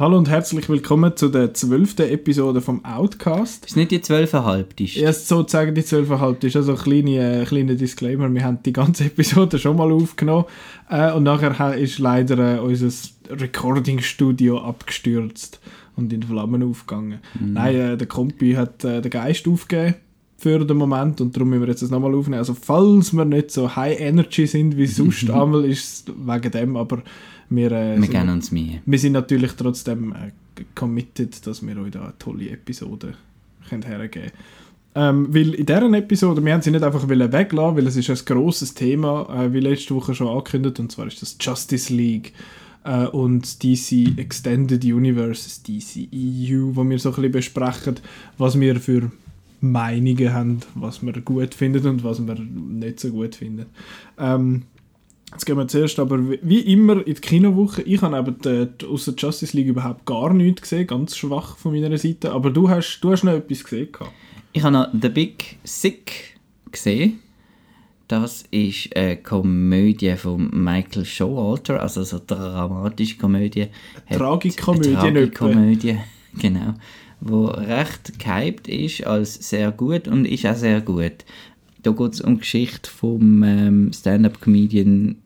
Hallo und herzlich willkommen zu der zwölften Episode vom Outcast. Ist nicht die zwölfeinhalb ist? Erst sozusagen die zwölfeinhalb ist also ein kleiner, äh, kleiner Disclaimer. Wir haben die ganze Episode schon mal aufgenommen äh, und nachher ist leider äh, unser Recording-Studio abgestürzt und in Flammen aufgegangen. Mhm. Nein, äh, der Kompi hat äh, den Geist aufgegeben für den Moment und darum müssen wir jetzt das nochmal aufnehmen. Also falls wir nicht so High Energy sind wie sonst einmal, ist es wegen dem, aber wir, äh, wir sind, uns Mühe. Wir sind natürlich trotzdem äh, committed, dass wir euch da eine tolle Episode können hergeben ähm, weil in dieser Episode, wir haben sie nicht einfach weglassen, weil es ist ein grosses Thema, äh, wie letzte Woche schon angekündigt, und zwar ist das Justice League äh, und DC Extended Universe, DC EU, wo wir so ein bisschen besprechen, was wir für Meinungen haben, was wir gut finden und was wir nicht so gut finden. Ähm, Jetzt gehen wir zuerst aber wie immer in die Kinowoche. Ich habe eben die, außer Justice League überhaupt gar nichts gesehen, ganz schwach von meiner Seite. Aber du hast, du hast noch etwas gesehen. Gehabt. Ich habe noch The Big Sick gesehen. Das ist eine Komödie von Michael Showalter, also so eine dramatische Komödie. Tragikomödie, Tragikomödie, genau. Wo recht gehypt ist als sehr gut und ist auch sehr gut. Da geht es um die Geschichte vom ähm, Stand-Up-Comedian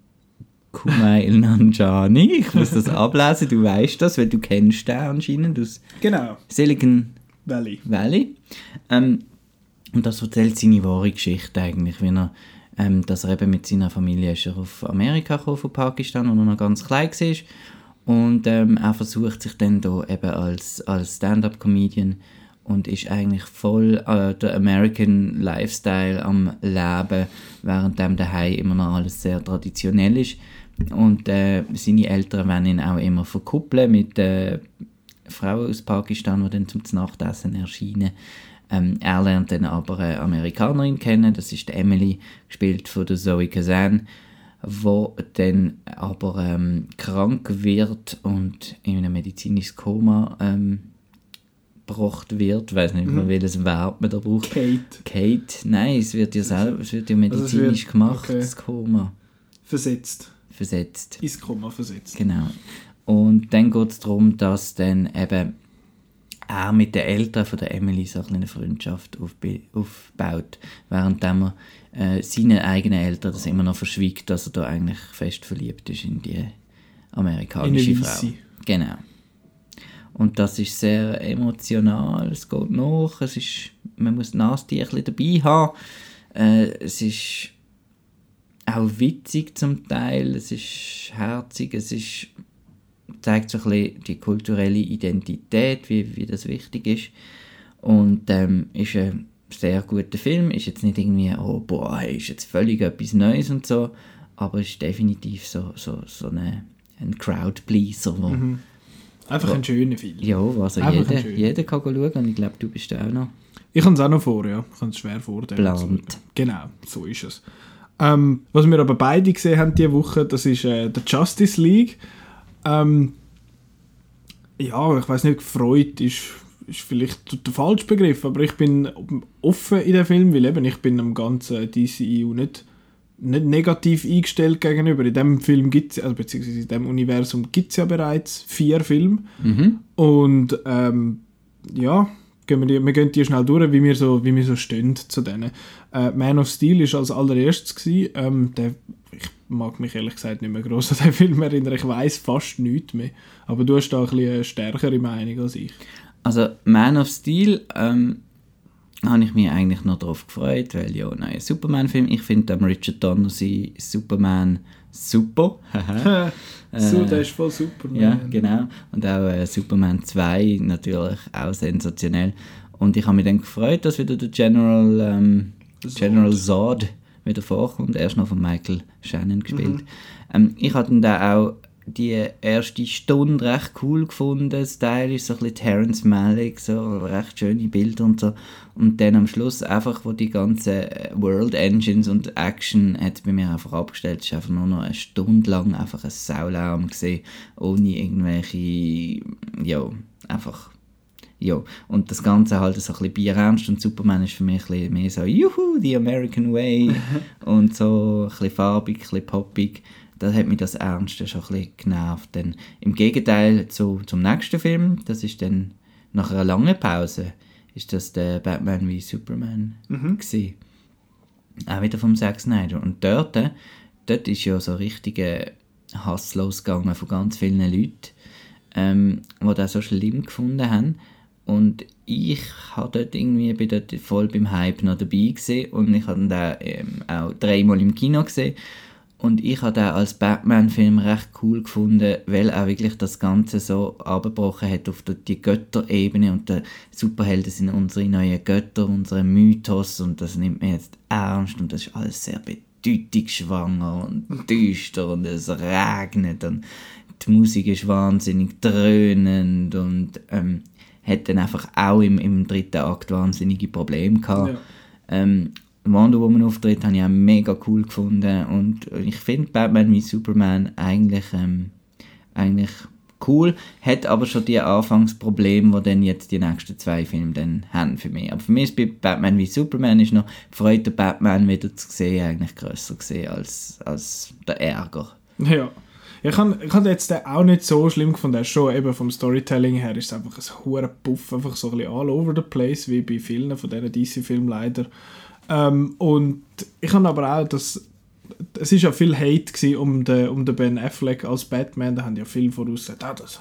Kumail Nanjani. Ich muss das ablesen, du weißt das, weil du kennst den anscheinend aus genau. Silicon Valley. Valley. Ähm, und das erzählt seine wahre Geschichte eigentlich, wie er, ähm, dass er eben mit seiner Familie ist er auf Amerika gekommen, von Pakistan, wo er noch ganz klein war. Und ähm, er versucht sich dann da eben als, als Stand-up-Comedian und ist eigentlich voll äh, der American Lifestyle am Leben, während dem daheim immer noch alles sehr traditionell ist. Und äh, seine Eltern wollen ihn auch immer verkuppeln mit äh, Frauen aus Pakistan, die dann zum Nachtessen erscheinen. Ähm, er lernt dann aber eine Amerikanerin kennen, das ist Emily, gespielt von der Zoe Kazan, wo dann aber ähm, krank wird und in einem medizinischen Koma ähm, gebracht wird. Ich weiß nicht mehr, mhm. welches Verb man da braucht. Kate. Kate, nein, es wird ja, selber, es wird ja medizinisch also wird, gemacht, okay. das Koma. Versetzt. Versetzt. Ins Koma versetzt. Genau. Und dann geht es darum, dass dann eben er mit den Eltern von der Emily so eine Freundschaft aufbaut, während er äh, seinen eigenen Eltern das immer noch verschwiegt, dass er da eigentlich fest verliebt ist in die amerikanische in Frau. Genau. Und das ist sehr emotional, es geht nach, es ist, man muss Nasentierchen dabei haben. Äh, es ist auch witzig zum Teil, es ist herzig, es ist, zeigt so ein bisschen die kulturelle Identität, wie, wie das wichtig ist. Und ähm, ist ein sehr guter Film, ist jetzt nicht irgendwie, oh boah, ist jetzt völlig etwas Neues und so, aber ist definitiv so, so, so eine, ein Crowdpleaser, wo, mhm Einfach ein schöner Film. Ja, also jeder, jeder kann schauen und ich glaube, du bist auch noch. Ich kann es auch noch vor, ja. Ich kann es schwer vorstellen. Plant. Genau, so ist es. Ähm, was wir aber beide gesehen haben diese Woche, das ist äh, der Justice League. Ähm, ja, ich weiß nicht, gefreut ist, ist vielleicht der falsche Begriff, aber ich bin offen in dem Film, weil eben ich bin am ganzen DCEU nicht nicht negativ eingestellt gegenüber. In dem Film gibt also beziehungsweise in dem Universum gibt es ja bereits vier Filme. Mhm. Und ähm, ja, gehen wir, die, wir gehen die schnell durch, wie wir so, wie wir so stehen zu denen. Äh, Man of Steel war als allererstes. Gewesen. Ähm, der, ich mag mich ehrlich gesagt nicht mehr gross an den Film erinnern. Ich weiß fast nichts mehr. Aber du hast da ein bisschen eine stärkere Meinung als ich. Also Man of Steel ähm, habe ich mich eigentlich noch darauf gefreut, weil ja, nein, Superman-Film, ich finde Richard Donner sein Superman super. so, der ist voll Superman. Ja, genau. Und auch äh, Superman 2 natürlich auch sensationell. Und ich habe mich dann gefreut, dass wieder der General, ähm, General Zod wieder vorkommt. Erst noch von Michael Shannon gespielt. Mhm. Ähm, ich hatte dann auch die erste Stunde recht cool gefunden. Das Teil ist so ein bisschen Terrence Malick, so recht schöne Bilder und so. Und dann am Schluss einfach, wo die ganzen äh, World Engines und Action hat bei mir einfach abgestellt, ist einfach nur noch eine Stunde lang einfach ein Saulärm gesehen, ohne irgendwelche, ja, einfach ja, und das Ganze halt so ein bisschen bierernst und Superman ist für mich ein bisschen mehr so, juhu, the American way. Und so ein bisschen farbig, ein bisschen poppig. Da hat mich das Ernste schon ein bisschen genervt. Denn im Gegenteil zu, zum nächsten Film, das ist dann nach einer langen Pause, ist das der Batman wie Superman Mhm. gewesen. Auch wieder vom Zack Snyder. Und dort, äh, dort ist ja so richtiger Hass losgegangen von ganz vielen Leuten, ähm, die das so schlimm gefunden haben. Und ich habe dort irgendwie, bin dort voll beim Hype noch dabei gesehen und ich habe den ähm, auch dreimal im Kino gesehen. Und ich habe den als Batman-Film recht cool gefunden, weil er wirklich das Ganze so abgebrochen hat auf die- Götterebene und die Superhelden sind unsere neuen Götter, unsere Mythos und das nimmt man jetzt ernst und das ist alles sehr bedeutungsschwanger und düster und es regnet und die Musik ist wahnsinnig dröhnend und ähm, hat dann einfach auch im, im dritten Akt wahnsinnige Probleme gehabt. Ja. Ähm, Wonder Woman Auftritt habe ich auch mega cool gefunden und ich finde Batman wie Superman eigentlich, ähm, eigentlich cool, hat aber schon die Anfangsprobleme, die dann jetzt die nächsten zwei Filme dann haben für mich. Aber für mich ist bei Batman wie Superman ist noch die Freude, Batman wieder zu sehen, eigentlich grösser gesehen als, als der Ärger. Ja. Ich habe ich hab jetzt den auch nicht so schlimm gefunden. Schon eben vom Storytelling her ist es einfach ein hoher Puff, einfach so ein bisschen all over the place, wie bei vielen von diesen DC-Filmen leider. Ähm, und ich habe aber auch das es ist ja viel Hate um den, um den Ben Affleck als Batman, da haben ja viele voraus gesagt, ah, das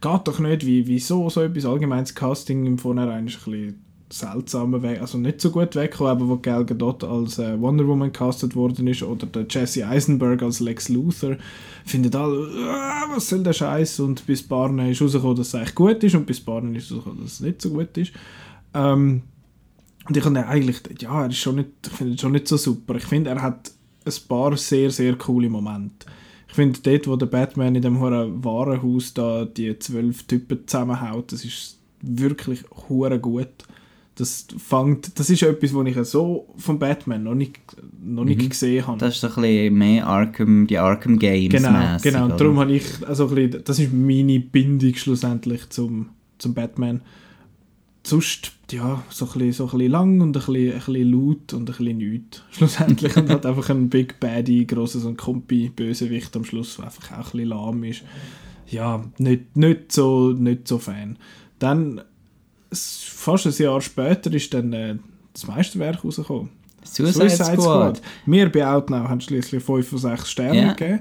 geht doch nicht, wie, wieso so etwas, allgemeines Casting im Vornherein ist ein bisschen seltsamer Weg, also nicht so gut weggekommen, aber wo Gal Gadot als äh, Wonder Woman castet worden ist oder der Jesse Eisenberg als Lex Luthor, findet alle, ah, was soll der Scheiß? Und bis Barne ist rausgekommen, dass es eigentlich gut ist und bis Barne ist rausgekommen, dass es nicht so gut ist. Ähm, und ich finde eigentlich, ja, er ist schon nicht, ich finde ihn schon nicht so super. Ich finde, er hat ein paar sehr, sehr coole Momente. Ich finde, dort, wo der Batman in dem hohen Warenhaus da die zwölf Typen zusammenhaut, das ist wirklich hure gut. Das fängt, das ist etwas, was ich so von Batman noch nicht, noch nicht gesehen habe. Das ist so ein bisschen mehr Arkham, die Arkham Games Genau, genau. Und darum habe ich, also ein bisschen, das ist meine Bindung schlussendlich zum, zum Batman. Sonst, ja, so ein bisschen, so ein bisschen lang und ein bisschen, ein bisschen laut und ein bisschen nichts. Schlussendlich. und hat einfach ein Big Baddy, grosser so ein Kompi, Bösewicht am Schluss, der einfach auch ein bisschen lahm ist. Ja, nicht, nicht, so, nicht so Fan. Dann, fast ein Jahr später, ist dann äh, das Meisterwerk rausgekommen. Suicide, Squad. Wir bei Outnow haben schließlich 5 von 6 Sterne Ja. gegeben.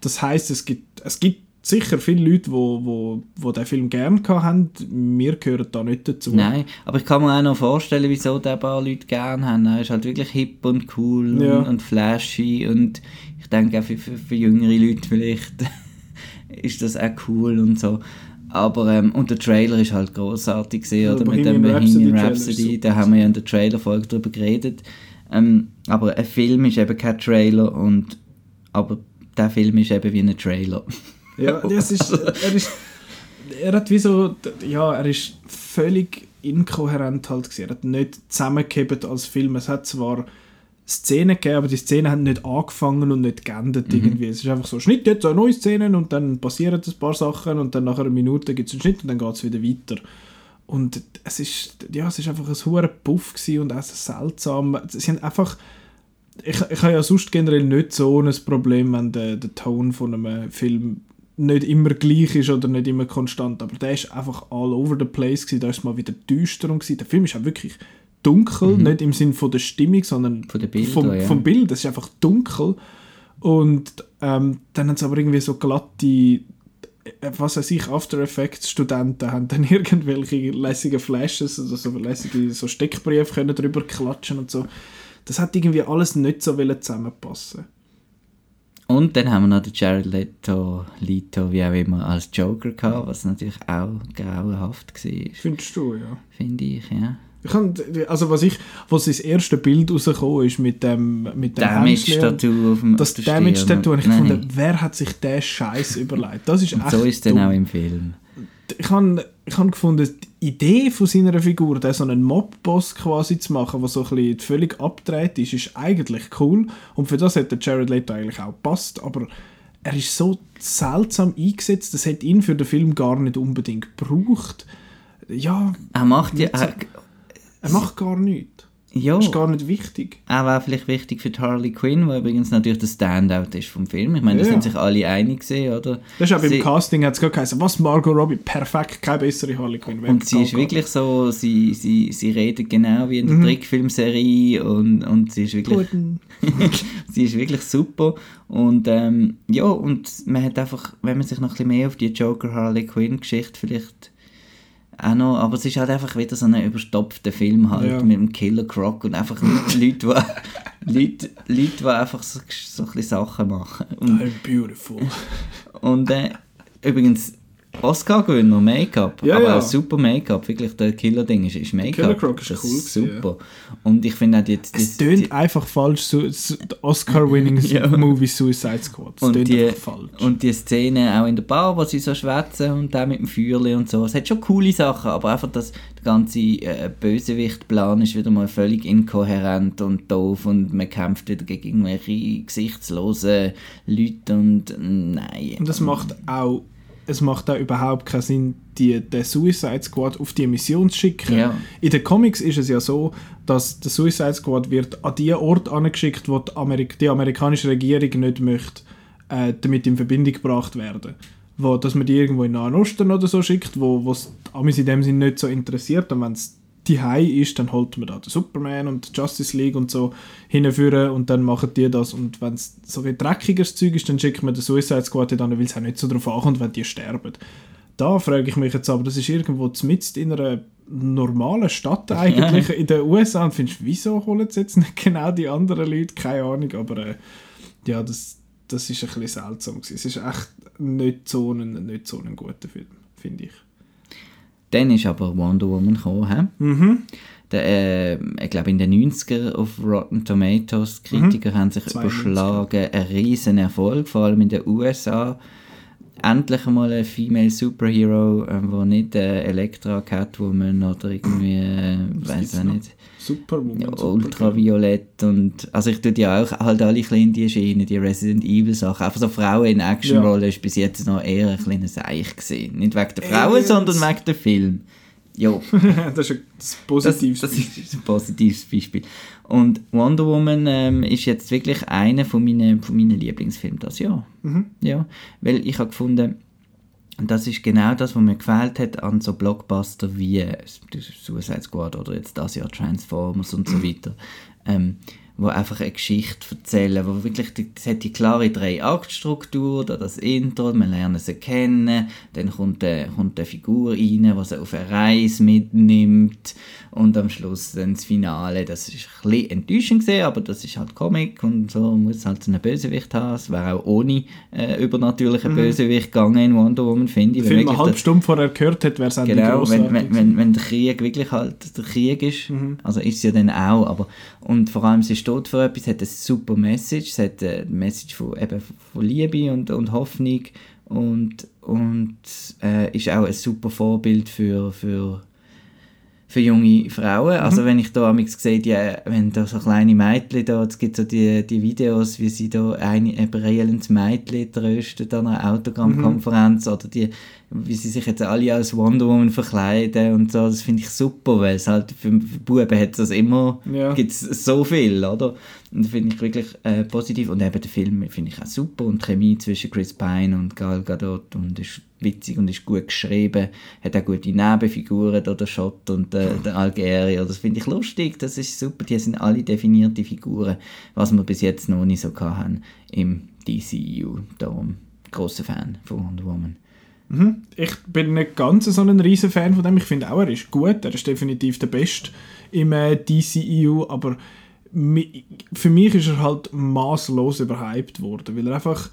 Das heisst, es gibt, es gibt sicher viele Leute, die wo, wo, wo den Film gerne haben. Wir gehören da nicht dazu. Nein, aber ich kann mir auch noch vorstellen, wieso den paar Leute gerne haben. Er ist halt wirklich hip und cool Ja. und, und flashy und ich denke auch für, für, für jüngere Leute vielleicht ist das auch cool und so. Aber, ähm, und der Trailer ist halt großartig gesehen, Ja, oder? Mit dem Rhapsody Bohemian Rhapsody, da haben wir ja in der Trailer-Folge drüber geredet. Ähm, aber ein Film ist eben kein Trailer und aber der Film ist eben wie ein Trailer. Ja, das ist, er ist, er hat wie so, ja, er ist völlig inkohärent halt gewesen. Er hat nicht zusammengehebt als Film. Es hat zwar Szenen gegeben, aber die Szenen haben nicht angefangen und nicht geendet irgendwie. Es ist einfach so, Schnitt jetzt eine neue Szenen und dann passieren ein paar Sachen und dann nach einer Minute gibt es einen Schnitt und dann geht es wieder weiter. Und es ist, ja, es ist einfach ein hoher Puff und auch so seltsam. Sie haben einfach, ich, ich habe ja sonst generell nicht so ein Problem, wenn der, der Ton von einem Film nicht immer gleich ist oder nicht immer konstant, aber der ist einfach all over the place gewesen. da ist mal wieder düster und gewesen. Der Film ist auch wirklich dunkel, nicht im Sinn von der Stimmung, sondern Mhm. Von den Bildern, vom, ja. vom Bild, es ist einfach dunkel und ähm, dann haben sie aber irgendwie so glatte äh, was weiß ich, After Effects Studenten haben dann irgendwelche lässige Flashes oder so lässige so Steckbriefe können drüber klatschen und so. Das hat irgendwie alles nicht so zusammenpassen. Und dann haben wir noch den Jared Leto, Leto, wie auch immer, als Joker gehabt, was natürlich auch grauenhaft war, Findest du, ja. finde ich, ja. Ich kann, also was ich, was das erste Bild rausgekommen ist mit dem mit dem und Damage-Tattoo auf dem das der. Damage-Tattoo, habe ich gefunden, wer hat sich den Scheiß überlegt? Das ist Und echt so ist es dann auch im Film. Ich habe ich hab gefunden, die Idee von seiner Figur, der so einen Mob-Boss quasi zu machen, der so ein bisschen völlig abgedreht ist, ist eigentlich cool. Und für das hätte Jared Leto eigentlich auch gepasst. Aber er ist so seltsam eingesetzt, das hätte ihn für den Film gar nicht unbedingt gebraucht. Ja, Er macht ja... Er, er macht gar nichts. Ja. Das ist gar nicht wichtig. Auch wäre vielleicht wichtig für die Harley Quinn, wo übrigens natürlich der Standout ist vom Film. Ich meine, da Ja. sind sich alle einig gewesen, oder? Das ist auch beim Casting hat es geheißen, was Margot Robbie, perfekt, keine bessere Harley Quinn. Wer Und sie ist wirklich so, sie, sie, sie redet genau wie in der Mhm. Trickfilmserie und, und sie ist wirklich sie ist wirklich super und ähm, ja und man hat einfach wenn man sich noch ein bisschen mehr auf die Joker Harley Quinn Geschichte vielleicht auch noch, aber es ist halt einfach wieder so ein überstopfter Film halt Ja. mit dem Killer Croc und einfach Leute, die Leute, Leute, die einfach so, so ein bisschen Sachen machen und, I'm beautiful. und äh, übrigens Oscar-Gewinner, Make-up, Ja, aber ja. auch super Make-up, wirklich der Killer-Ding ist, ist Make-up. Killer Croc ist das cool ist super. Und ich finde auch die, die, Es die, tönt einfach falsch, so, Oscar-winning Ja. Movie Suicide Squad. Es Und tönt die, einfach falsch. und die Szene auch in der Bar, wo sie so schwätzen und auch mit dem Feuerli und so. Es hat schon coole Sachen, aber einfach das, der ganze äh, Bösewicht-Plan ist wieder mal völlig inkohärent und doof und man kämpft wieder gegen irgendwelche gesichtslosen Leute und äh, nein. Und das macht auch, es macht auch überhaupt keinen Sinn, die, den Suicide Squad auf die Mission zu schicken. Ja. In den Comics ist es ja so, dass der Suicide Squad wird an die Ort angeschickt, wo die, Amerik die amerikanische Regierung nicht möchte, äh, damit in Verbindung gebracht werden. Wo, dass man die irgendwo in Nahen Osten oder so schickt, wo es die Amis in dem Sinne nicht so interessiert. Und wenn es die ist, dann holt man da den Superman und die Justice League und so hinführen und dann machen die das. Und wenn es so ein dreckiges Zeug ist, dann schickt man den Suicide Squad dann, weil es auch nicht so darauf ankommt, wenn die sterben. Da frage ich mich jetzt aber, das ist irgendwo mitten in einer normalen Stadt eigentlich in den USA und findest, wieso holen sie jetzt nicht genau die anderen Leute? Keine Ahnung, aber äh, ja, das, das ist ein bisschen seltsam gewesen. Es ist echt nicht so ein, nicht so ein guter Film, finde ich. Dann ist aber Wonder Woman gekommen? Mhm. Der, äh, ich glaube in den 90er auf Rotten Tomatoes, die Kritiker haben sich 92er. überschlagen, ein riesen Erfolg, vor allem in den USA. Endlich einmal ein Female Superhero, äh, wo nicht äh, Elektra, Catwoman oder irgendwie, äh, weiß noch? nicht, Superwoman. ja. Ultraviolett und, also ich tue ja auch halt alle kleinen in die Schiene, die Resident Evil Sachen, einfach so Frauen in Actionrollen ist bis jetzt noch eher ein kleines Seich gesehen. Nicht wegen der Frauen, Jetzt. sondern wegen dem Film. Jo. das ist ein das Das, positives das ist ein positives Beispiel. Und Wonder Woman ähm, ist jetzt wirklich einer von meinen, von meinen Lieblingsfilmen das Jahr. Mhm. Ja, weil ich habe gefunden, das ist genau das, was mir gefällt hat an so Blockbuster wie Suicide Squad oder jetzt das Jahr Transformers und so weiter. Ähm, wo einfach eine Geschichte erzählen, wo wirklich, die- es hat die klare Drei-Akt-Struktur, da das Intro, man lernt sie kennen, dann kommt eine, kommt eine Figur rein, die sie auf eine Reise mitnimmt und am Schluss dann das Finale, das ist ein bisschen enttäuschend gesehen, aber das ist halt Comic und so muss halt so einen Bösewicht haben, es wäre auch ohne äh, übernatürlichen Bösewicht gegangen in Wonder Woman, finde ich. Wirklich halbe der- Stunde vorher gehört hat, wäre es Genau, wenn, wenn, wenn, wenn der Krieg wirklich halt der Krieg ist, Mhm. also ist es ja dann auch, aber und vor allem, sie steht für etwas, hat eine super Message, es hat eine Message von, eben von Liebe und, und Hoffnung und, und äh, ist auch ein super Vorbild für, für, für junge Frauen. Also Mhm. wenn ich da amigs sehe, die, wenn da so kleine Mädchen da, es gibt so die, die Videos, wie sie da ein ein Mädchen tröstet an einer Autogrammkonferenz oder die, wie sie sich jetzt alle als Wonder Woman verkleiden und so, das finde ich super, weil es halt für, für Buben hat das immer, Ja. gibt's so viel, oder? Und das finde ich wirklich äh, positiv und eben der Film finde ich auch super und die Chemie zwischen Chris Pine und Gal Gadot und ist witzig und ist gut geschrieben, hat auch gute Nebenfiguren, da der Schott und der, der Algerier, das finde ich lustig, das ist super, die sind alle definierte Figuren, was wir bis jetzt noch nicht so hatten im DCU, darum großer Fan von Wonder Woman. Mhm. Ich bin nicht ganz so ein riesen Fan von dem. Ich finde auch, er ist gut. Er ist definitiv der Beste im äh, DCEU, aber für mich ist er halt maßlos überhyped worden, weil er einfach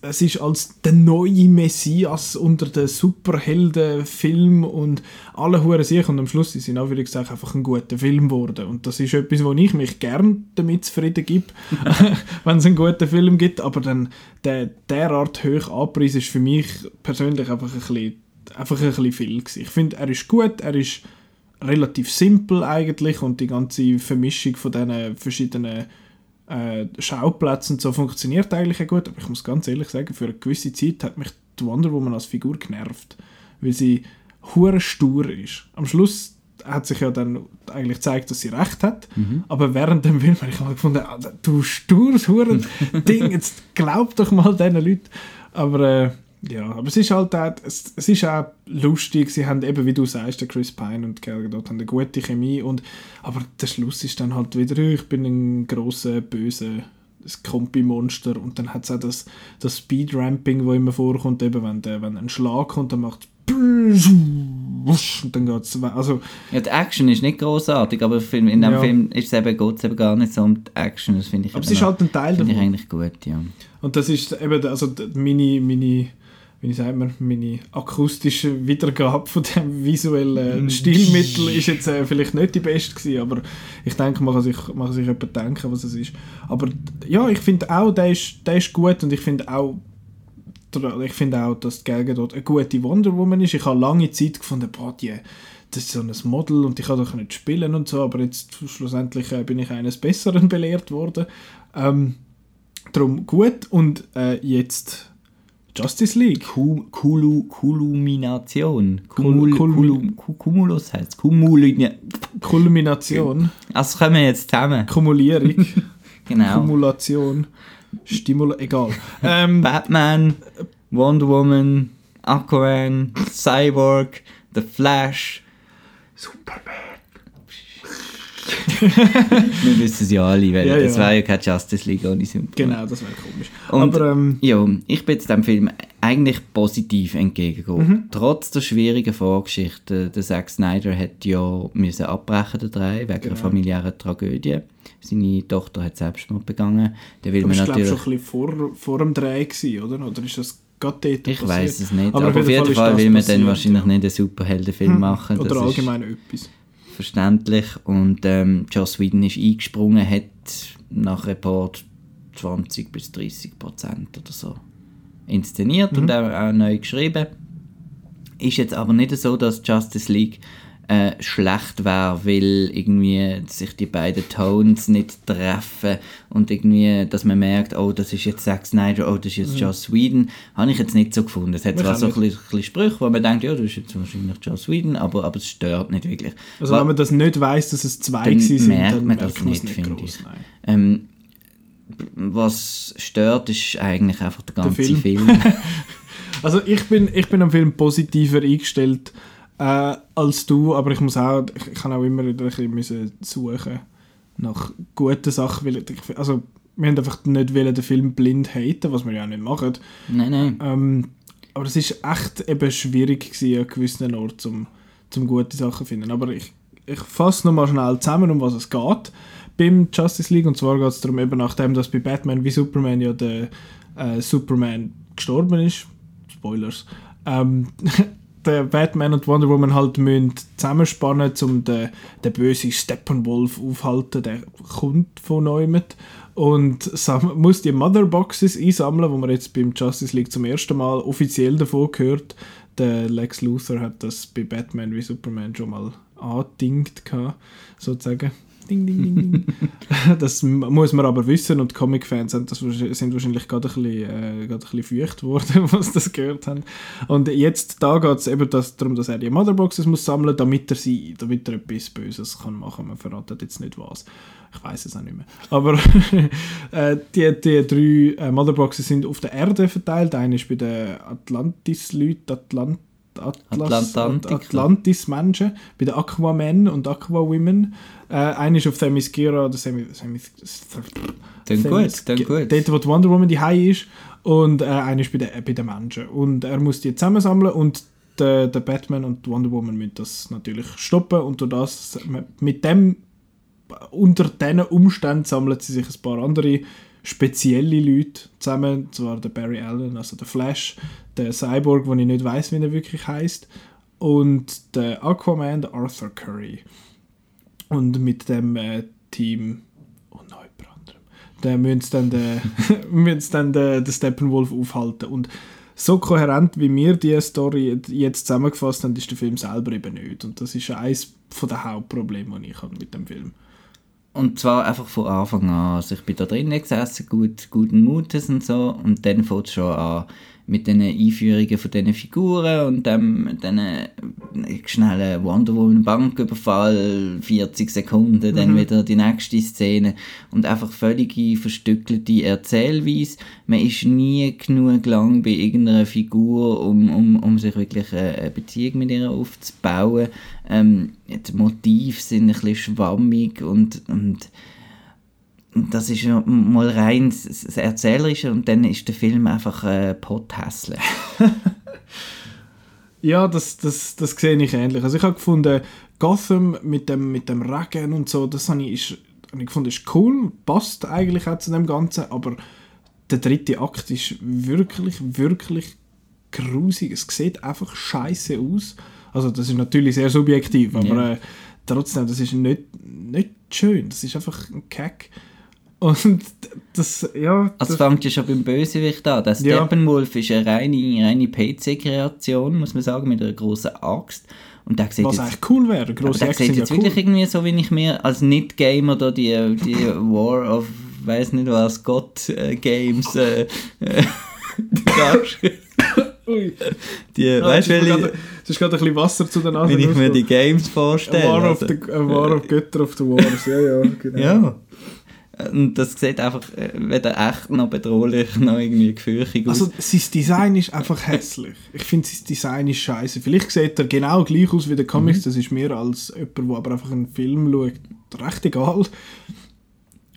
es ist als der neue Messias unter den Superheldenfilm und alle hure sich und am Schluss ist in Anführungszeichen einfach ein guter Film geworden und das ist etwas, wo ich mich gern damit zufrieden gebe, wenn es einen guten Film gibt, aber dann der derart hoch Anpreis ist für mich persönlich einfach ein bisschen, einfach ein bisschen viel gewesen. Ich finde, er ist gut, er ist relativ simpel eigentlich und die ganze Vermischung von diesen verschiedenen äh, Schauplätzen und so funktioniert eigentlich auch gut, aber ich muss ganz ehrlich sagen, für eine gewisse Zeit hat mich die Wonder Woman als Figur genervt, weil sie hure stur ist. Am Schluss hat sich ja dann eigentlich gezeigt, dass sie recht hat. Aber während dem Film habe ich mal gefunden, Alter, du stures Huren Ding, jetzt glaub doch mal diesen Leuten. Aber äh, ja, aber es ist halt auch, es, es ist auch lustig, sie haben eben, wie du sagst, der Chris Pine und Gal Gadot haben eine gute Chemie und aber der Schluss ist dann halt wieder, ich bin ein grosser, böser das Kompi-Monster und dann hat es auch das, das Speedramping, wo immer vorkommt, eben wenn, der, wenn ein Schlag kommt, dann macht und dann geht's, also Ja, die Action ist nicht großartig, aber in dem Ja. Film ist es eben, geht es eben gar nicht so um die Action. Das finde ich, aber es ist halt ein Teil finde ich davon. eigentlich gut, ja. Und das ist eben, also meine, meine wie sagt man, meine akustische Wiedergabe von dem visuellen Stilmittel ist jetzt äh, vielleicht nicht die beste gewesen, aber ich denke, man kann sich, man kann sich jemand denken, was es ist. Aber ja, ich finde auch, der ist, der ist gut und ich finde auch, ich finde auch, dass die Gal dort eine gute Wonder Woman ist. Ich habe lange Zeit gefunden, boah, die, das ist so ein Model und ich kann doch nicht spielen und so, aber jetzt schlussendlich äh, bin ich eines Besseren belehrt worden. Ähm, Darum gut und äh, jetzt Justice League. Ku- Kulu, Kulumination. Kul- Kumul, Kulmi- Kulu, Ku- Cumulus heißt es. Kumulin. Kulmination, Also kommen wir jetzt zusammen. Kumulierung, Genau. Kumulation, Stimul, egal. Ähm, Batman, Wonder Woman, Aquaman, Cyborg, The Flash. Superman. wir wissen es ja alle, weil Ja, es ja. wäre ja keine Justice League ohne Superman. genau, das wäre komisch. Und- Aber ähm, Ja, ich bin jetzt dem Film eigentlich positiv entgegengekommen. Mhm. Trotz der schwierigen Vorgeschichte. Der Zack Snyder hat ja müssen abbrechen, der drei, wegen Genau. einer familiären Tragödie. Seine Tochter hat Selbstmord begangen. Der will du man natürlich... schon ein bisschen vor, vor dem Dreh gewesen, oder? Oder ist das Ich weiß es nicht, Aber aber, auf jeden Fall Fall, will man dann wahrscheinlich ja. nicht einen Superheldenfilm machen. Das Oder allgemein etwas. Verständlich. Und ähm, Joss Whedon ist eingesprungen, hat nach Report 20 bis 30 Prozent oder so inszeniert Mhm. und auch, auch neu geschrieben. Ist jetzt aber nicht so, dass Justice League äh, schlecht wäre, weil irgendwie sich die beiden Tones nicht treffen und irgendwie, dass man merkt, oh, das ist jetzt Zack Snyder, oh, das ist jetzt Joss Whedon, habe ich jetzt nicht so gefunden. Es hat zwar so ein bisschen, Sprüche, wo man denkt, ja, das ist jetzt wahrscheinlich Joss Whedon, aber, aber es stört nicht wirklich. Also Wa- wenn man das nicht weiß, dass es zwei Dann sind, merkt dann man das merkt man es nicht, nicht finde ich. Ähm, was stört, ist eigentlich einfach der ganze Film. Film. Also ich bin, ich bin am Film positiver eingestellt äh, als du, aber ich muss auch, ich, ich kann auch immer wieder ein bisschen müssen suchen nach guten Sachen, weil ich, also wir haben einfach nicht wollen, den Film blind haten, was wir ja auch nicht machen. nein, nein. Ähm, aber es ist echt eben schwierig gewesen, an gewissen Orten, zum, zum gute Sachen zu finden. Aber ich, ich fasse nochmal schnell zusammen, um was es geht beim Justice League. Und zwar geht es darum, eben nachdem, dass bei Batman wie Superman ja der äh, Superman gestorben ist, Spoilers, ähm, der Batman und Wonder Woman halt müssen zusammenspannen, um den, den bösen Steppenwolf aufhalten, der kommt von neuem und muss die Motherboxes einsammeln, wo man jetzt beim Justice League zum ersten Mal offiziell davon gehört. Der Lex Luthor hat das bei Batman wie Superman schon mal angedingt, sozusagen. Ding, ding, ding, das muss man aber wissen und Comic-Fans sind, sind wahrscheinlich gerade ein bisschen, äh, gerade ein bisschen feucht worden, was das gehört haben. Und jetzt da geht es eben das, darum, dass er die Motherboxes muss sammeln, damit er sie, damit er etwas Böses kann machen. Man verratet jetzt nicht was. Ich weiß es auch nicht mehr. Aber äh, die, die drei äh, Motherboxes sind auf der Erde verteilt. Eine ist bei den Atlantis-Leuten, Atlant Atlas. Atlantis-Menschen, bei den Aquamen und Aquawomen. Äh, eine ist auf Themyscira, oder Semis, Dann gut, dann gut. Dort, wo die Wonder Woman die ist. Und äh, eine ist bei den, bei den Menschen. Und er muss die zusammensammeln und der, der Batman und die Wonder Woman müssen das natürlich stoppen. Und durch das, mit dem, unter diesen Umständen sammeln sie sich ein paar andere spezielle Leute zusammen. Und zwar der Barry Allen, also der Flash, der Cyborg, wo ich nicht weiß, wie er wirklich heißt, und der Aquaman, der Arthur Curry. Und mit dem äh, Team und noch jemand anderem. Da müssen dann den, dann den, den Steppenwolf aufhalten. Und so kohärent, wie wir die Story jetzt zusammengefasst haben, ist der Film selber eben nicht. Und das ist eines der Hauptprobleme, die ich habe mit dem Film. Und zwar einfach von Anfang an. Also ich bin da drinnen gesessen, gut, guten Mutes und so. Und dann fängt es schon an, mit den Einführungen von diesen Figuren und dem diesen schnellen Wonder Woman Banküberfall, 40 Sekunden, dann wieder die nächste Szene und einfach völlige verstückelte Erzählweise. Man ist nie genug lang bei irgendeiner Figur, um, um, um sich wirklich eine Beziehung mit ihr aufzubauen. Ähm, die Motive sind ein bisschen schwammig und, und das ist ja mal rein das Erzählerische und dann ist der Film einfach äh, pothässlich. ja, das, das, das sehe ich ähnlich. Also ich habe gefunden, Gotham mit dem, mit dem Regen und so, das habe ich, ist, habe ich gefunden, ist cool, passt eigentlich auch zu dem Ganzen, aber der dritte Akt ist wirklich, wirklich grusig. Es sieht einfach scheiße aus. Also das ist natürlich sehr subjektiv, aber ja. äh, trotzdem, das ist nicht, nicht schön. Das ist einfach ein Kack. Und das, ja... Also es fängt ja schon beim Bösewicht an. Der Steppenwolf ja. ist eine reine, reine PC-Kreation, muss man sagen, mit einer großen Axt. Und der sieht Was jetzt, eigentlich cool wäre. Grosse der sieht jetzt ja wirklich irgendwie so, wie ich mir als Nicht-Gamer da die, die War of, weiß nicht was, God äh, äh, äh, Ui. Die, ja, weißt, es, ist grad, es ist gerade ein bisschen Wasser zu den Nase. Wenn ich mir die Games vorstelle. A War, also. of, the, war of Götter of the Wars, ja, ja, genau. Ja. Und das sieht einfach äh, weder echt noch bedrohlich noch irgendwie gefürchtig aus. Also sein Design ist einfach hässlich. Ich finde sein Design ist scheiße. Vielleicht sieht er genau gleich aus wie der Comics, mhm. das ist mir als jemand, der aber einfach einen Film schaut, recht egal.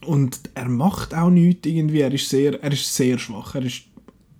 Und er macht auch nichts irgendwie, er ist sehr, er ist sehr schwach. Er ist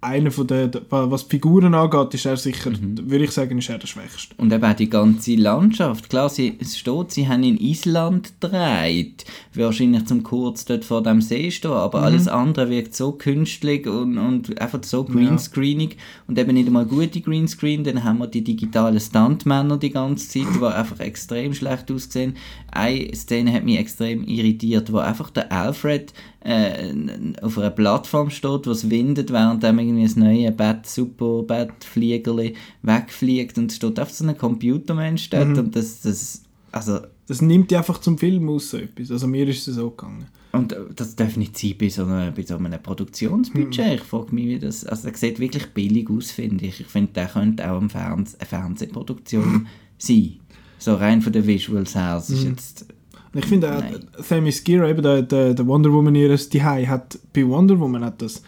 einer von den, was die Figuren angeht, ist er sicher, mhm. würde ich sagen, ist er der Schwächste. Und eben auch die ganze Landschaft. Klar, sie, es steht, sie haben in Island gedreht, wahrscheinlich zum kurz dort vor dem See stehen, aber mhm. alles andere wirkt so künstlich und, und einfach so greenscreenig ja. und eben nicht einmal gute Greenscreen, dann haben wir die digitalen Stuntmänner die ganze Zeit, die einfach extrem schlecht aussehen. Eine Szene hat mich extrem irritiert, wo einfach der Alfred äh, auf einer Plattform steht, was windet, während dem irgendwie das neue Bett, super Bettfliegerli wegfliegt und steht einfach so ein Computermensch dort mhm. und das, das, also... Das nimmt die einfach zum Film aus, so etwas. Also mir ist es so gegangen. Und das darf nicht sein bei so, einer, bei so einem Produktionsbudget. Mhm. Ich frage mich, wie das... Also der sieht wirklich billig aus, finde ich. Ich finde, der könnte auch eine, Fernseh eine Fernsehproduktion sein. So rein von den Visuals her. Es ist mhm. jetzt ich finde auch, Themis Gira, eben der, der, der Wonder Woman ihres Dihei, hat bei Wonder Woman hat das,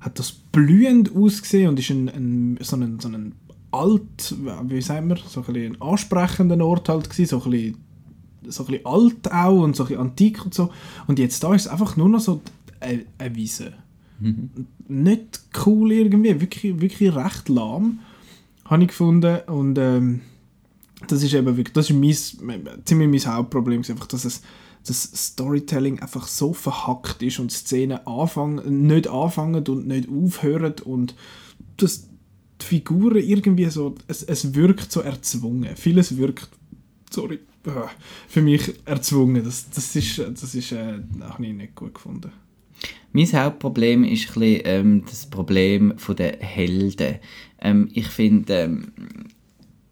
hat das blühend ausgesehen und ist ein, ein, so ein, so ein alt, wie sagen wir, so ein, ein ansprechender Ort halt gewesen, so ein bisschen, so ein bisschen alt auch und so ein bisschen antik und so. Und jetzt da ist es einfach nur noch so eine, eine Wiese. Mhm. Nicht cool irgendwie, wirklich, wirklich recht lahm, habe ich gefunden und ähm, das ist eben wirklich, das ist mein, ziemlich mein Hauptproblem, einfach, dass es das Storytelling einfach so verhackt ist und Szenen anfangen, nicht anfangen und nicht aufhören und dass die Figuren irgendwie so, es, es wirkt so erzwungen. Vieles wirkt, sorry, äh, für mich erzwungen. Das, das ist, das ist äh, auch nicht gut gefunden. Mein Hauptproblem ist ein bisschen, ähm, das Problem der Helden. Ähm, ich finde, ähm,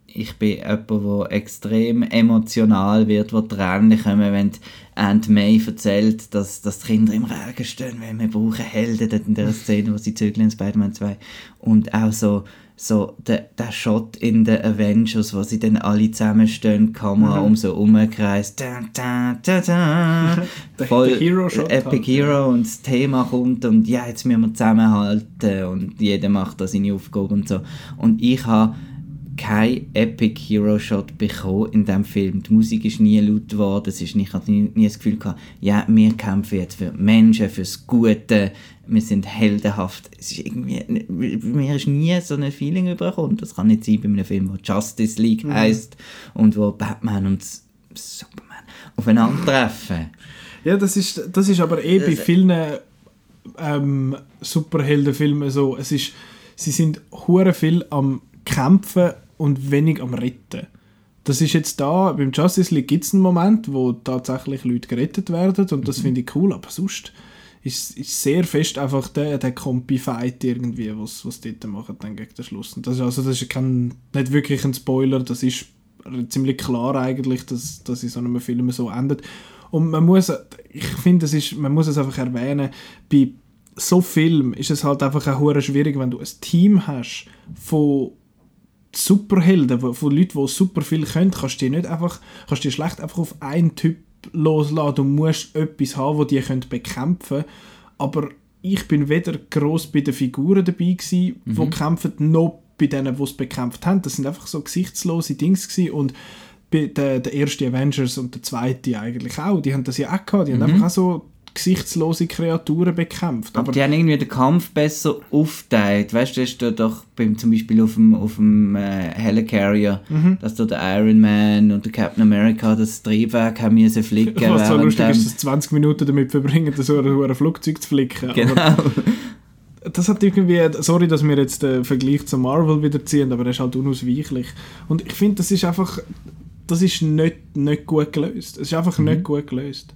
ich bin jemand, der extrem emotional wird, wo Tränen kommen, wenn Aunt May erzählt, dass, dass die Kinder im Regen stehen, weil wir brauchen Helden dort in der Szene, wo sie zügeln in Spider-Man 2. Und auch so, so der, der Shot in den Avengers, wo sie dann alle zusammenstehen, die Kamera mhm. um so umkreist. Da, da, da, da. Voll der Hero Shot Epic halt. Hero und das Thema kommt und ja, jetzt müssen wir zusammenhalten und jeder macht da seine Aufgabe und so. Und ich habe kein Epic Hero Shot bekommen in diesem Film. Die Musik ist nie laut geworden. Es ist nicht, ich hatte nie, nie das Gefühl gehabt, ja, wir kämpfen jetzt für Menschen, fürs Gute, wir sind heldenhaft. Es ist irgendwie, mir ist nie so ein Feeling überkommen. Das kann nicht sein bei einem Film, wo Justice League mhm. heißt und wo Batman und Superman aufeinandertreffen. Ja, das ist, das ist aber eh bei vielen ähm, Superheldenfilmen so. Es ist, sie sind hure viel am Kämpfen und wenig am Retten. Das ist jetzt da, beim Justice League gibt es einen Moment, wo tatsächlich Leute gerettet werden und das mhm. finde ich cool, aber sonst ist, ist sehr fest einfach der, der Compi-Fight irgendwie, was, was die dort machen dann gegen den Schluss. Und das ist, also das ist kein, nicht wirklich ein Spoiler, das ist ziemlich klar eigentlich, dass, dass in so einem Film so endet. Und man muss, ich finde, man muss es einfach erwähnen, bei so Film ist es halt einfach auch schwierig, wenn du ein Team hast von Superhelden, wo- von Leuten, die super viel können, kannst du nicht einfach, kannst du schlecht einfach auf einen Typ loslassen. Du musst etwas haben, wo die können bekämpfen Aber ich bin weder gross bei den Figuren dabei gewesen, die kämpfen, noch bei denen, die es bekämpft haben. Das sind einfach so gesichtslose Dings gewesen. und bei der, der erste Avengers und der zweite eigentlich auch, die haben das ja auch gehabt, die haben einfach auch so gesichtslose Kreaturen bekämpft. Aber die haben irgendwie den Kampf besser aufgeteilt. Weißt du, das ist da doch beim, zum Beispiel auf dem, auf dem äh, Helicarrier, Mhm. dass da der Iron Man und der Captain America das Triebwerk haben müssen flicken. Was so lustig ist, dass 20 Minuten damit verbringen, so ein, Flugzeug zu flicken. Aber Genau. das hat irgendwie, sorry, dass wir jetzt den Vergleich zu Marvel wieder ziehen, aber das ist halt unausweichlich. Und ich finde, das ist einfach, das ist nicht, nicht gut gelöst. Es ist einfach nicht gut gelöst.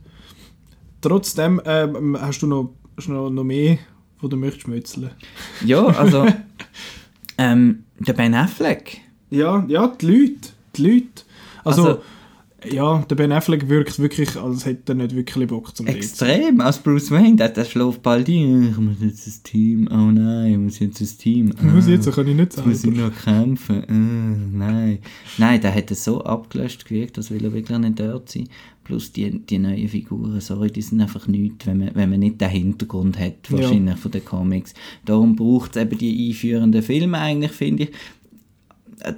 Trotzdem ähm, hast du noch, hast noch, noch mehr, wo du möchtest mützeln. Ja, also ähm, der Ben Affleck. Ja, ja, die Leute, die Leute. Also, Also- ja, der Ben Affleck wirkt wirklich, als hätte er nicht wirklich Bock zum. Extrem, als Bruce Wayne, der, der schläft bald ein. Ich muss jetzt das Team, oh nein, ich muss jetzt das Team. Ich muss ah. jetzt, so kann ich nicht Jetzt muss ich sagen. noch kämpfen. Äh, nein. Nein, der hat es so abgelöscht gewirkt, das will er wirklich nicht dort sein. Plus die, die neuen Figuren, sorry, die sind einfach nichts, wenn man, wenn man nicht den Hintergrund hat, wahrscheinlich von den Comics. Darum braucht es eben die einführenden Filme eigentlich, finde ich.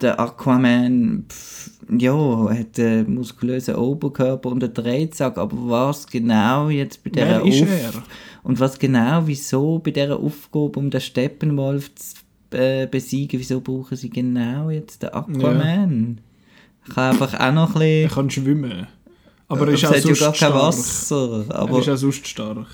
Der Aquaman, pff, ja, hat einen muskulösen Oberkörper und einen Dreizack, aber was genau jetzt bei dieser Auf- er? und was genau, wieso bei dieser Aufgabe, um den Steppenwolf zu äh, besiegen, wieso brauchen sie genau jetzt den Aquaman? Ich kann einfach auch noch ein Er bisschen... kann schwimmen. Aber er ist auch hat ja sonst gar kein stark. Wasser. Er ist auch sonst stark.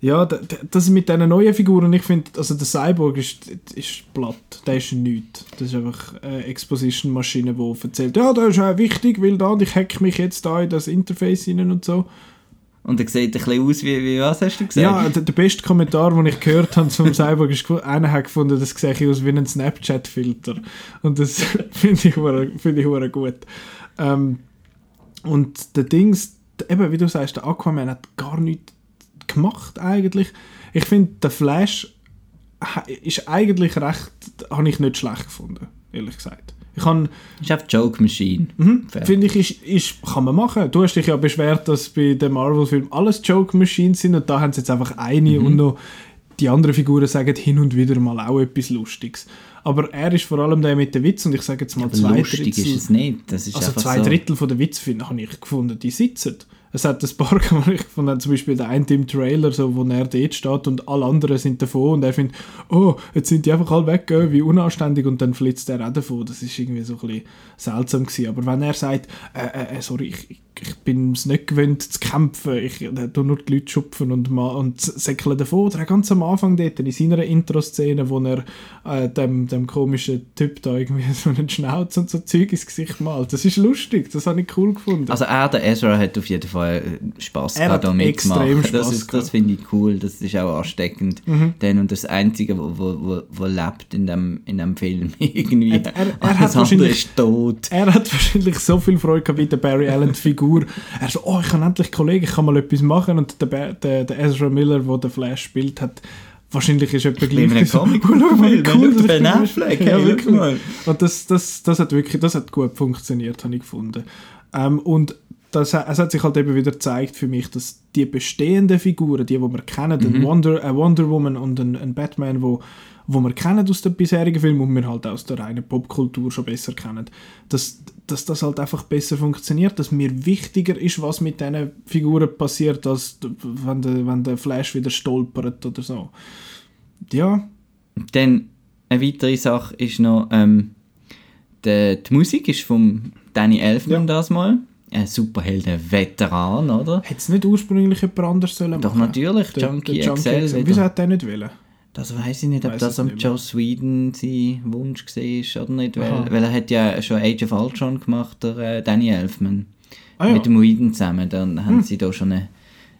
Ja, das mit diesen neuen Figuren, ich finde, also der Cyborg ist, ist platt, der ist nichts. Das ist einfach eine Exposition-Maschine, die erzählt, ja, das ist auch wichtig, weil da, und ich hack mich jetzt da in das Interface hinein und so. und er sieht ein bisschen aus wie, wie was hast du gesagt? Ja, der, der beste Kommentar, den ich gehört habe zum Cyborg, ist, einer hat gefunden, das sehe aus wie ein Snapchat-Filter. Und das finde ich, finde ich gut. Ähm, und der Dings, eben wie du sagst, der Aquaman hat gar nichts gemacht eigentlich. Ich finde, der Flash ist eigentlich recht, habe ich nicht schlecht gefunden, ehrlich gesagt. Ich habe ist einfach Joke Machine. Mhm. Finde ich, ist, ist, kann man machen. Du hast dich ja beschwert, dass bei den Marvel-Filmen alles Joke-Machines sind und da haben sie jetzt einfach eine Mhm. und noch die anderen Figuren sagen hin und wieder mal auch etwas Lustiges. Aber er ist vor allem der mit den Witz und ich sage jetzt mal Aber zwei Drittel, ist es nicht. Das ist also zwei so. Drittel von der Witz finde habe ich gefunden, die sitzen. Es hat ein paar, gefunden zum Beispiel der eine im Trailer, so, wo er dort steht und alle anderen sind davon und er findet, oh, jetzt sind die einfach alle weg, äh, wie unanständig und dann flitzt er auch davon. Das ist irgendwie so ein bisschen seltsam gewesen. Aber wenn er sagt, äh, äh, sorry, ich, ich, bin es nicht gewöhnt zu kämpfen, ich äh, tu nur die Leute schupfen und, und säckle davon. Oder ganz am Anfang dort, in seiner Intro-Szene, wo er äh, dem, dem komischen Typ da irgendwie so einen Schnauz und so Zeug ins Gesicht malt. Das ist lustig, das habe ich cool gefunden. Also er, der Ezra, hat auf jeden Fall äh, Spass Er gehabt, da mitzumachen. extrem Das, ist, das. Mhm. finde ich cool, das ist auch ansteckend. Denn und das Einzige, wo, wo, wo, wo lebt in dem, in dem Film irgendwie. Er- er- er hat wahrscheinlich- ist tot. er hat wahrscheinlich so viel Freude gehabt wie der Barry Allen Figur. Er so, oh, ich habe endlich Kollegen, ich kann mal etwas machen. Und der, der, der Ezra Miller, der den Flash spielt, hat wahrscheinlich ist einem gleich so, Comic- «Oh, schau mal, wie Film, cool schau, das Ben ist.» Affleck, Ja, wirklich. mal. Und das, das, das hat wirklich, das hat gut funktioniert, habe ich gefunden. Ähm, und das, es hat sich halt eben wieder gezeigt für mich, dass die bestehenden Figuren, die, die wir kennen, Mhm. ein Wonder, ein Wonder Woman und ein, ein Batman, wo, wo wir kennen aus den bisherigen Filmen und wir halt aus der reinen Popkultur schon besser kennen, dass, dass das halt einfach besser funktioniert, dass mir wichtiger ist, was mit diesen Figuren passiert, als wenn der, wenn der Flash wieder stolpert oder so. Ja, Dann eine weitere Sache ist noch, ähm, die, die Musik ist von Danny Elfman Ja. das mal. Ein Superhelden-Veteran, oder? hätte es nicht ursprünglich jemand anders sollen Doch machen? natürlich, Der- Junkie der XL XL. wieder. Wieso hat der nicht wollen? Das weiß ich nicht, ob Weiss das am. Joe Sweden sein Wunsch war oder nicht, weil, weil er hat ja schon Age of Ultron gemacht, der äh, Danny Elfman. Ah ja. Mit dem Whedon zusammen, dann haben sie da schon eine,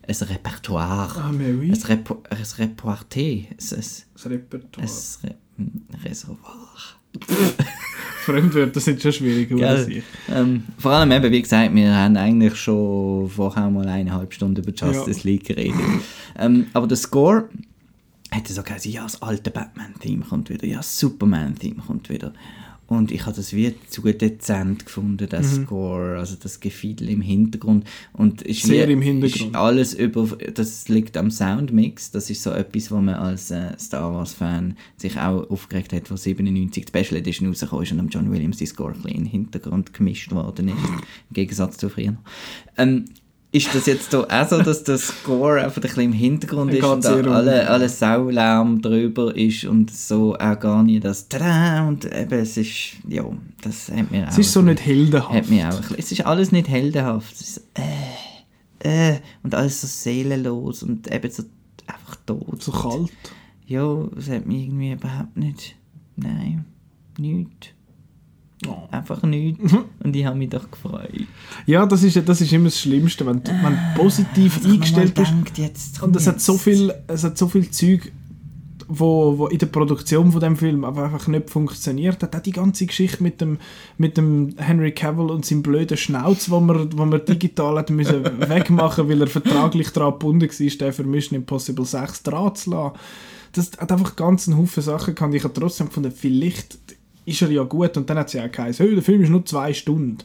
ein Repertoire. Ah, mais oui. Ein, Repo, ein Reporté, ein, ein, Repertoire. ein, Re ein Reservoir. Fremdwörter sind schon schwierig, oder? Ähm, vor allem eben, wie gesagt, wir haben eigentlich schon vorher mal eineinhalb Stunden über Justice League geredet. ähm, aber der Score er so gesagt, ja, das alte Batman-Theme kommt wieder, ja, das Superman-Theme kommt wieder. Und ich habe das wie zu dezent gefunden, das Mhm. Score, also das Gefiedel im Hintergrund. Und ist Sehr wie, im Hintergrund. Ist alles über, das liegt am Soundmix. Das ist so etwas, wo man als äh, Star Wars-Fan sich auch aufgeregt hat, wo 97 die Special Edition rausgekommen ist und am John Williams die Score ein bisschen in den Hintergrund gemischt worden ist. Im Gegensatz zu früher. Ähm, ist das jetzt auch so, dass der Score einfach ein bisschen im Hintergrund ist und da alle, alle Saulärm drüber ist und so auch gar nicht das Tada und eben es ist, ja, das hat mir auch... Es ist so nicht heldenhaft. Hat mich auch es ist alles nicht heldenhaft. Es ist, äh, äh, und alles so seelenlos und eben so einfach tot. so kalt. Ja, es hat mich irgendwie überhaupt nicht... Nein, nichts. Oh. Einfach nichts. Und ich habe mich doch gefreut. Ja, das ist, das ist immer das Schlimmste, wenn du, wenn du positiv eingestellt bist. Denkt, jetzt, Und es hat so viel, es hat so viel Zeug, wo, wo in der Produktion von dem Film aber einfach nicht funktioniert hat. Auch die ganze Geschichte mit dem, mit dem Henry Cavill und seinem blöden Schnauz, wo man, wo man digital hat müssen wegmachen, weil er vertraglich daran gebunden war, den für Mission Impossible 6 dran zu lassen. Das hat einfach ganz einen Haufen Sachen gehabt. Ich habe trotzdem gefunden, vielleicht ist er ja gut. Und dann hat sie auch geheißen, hey, der Film ist nur zwei Stunden.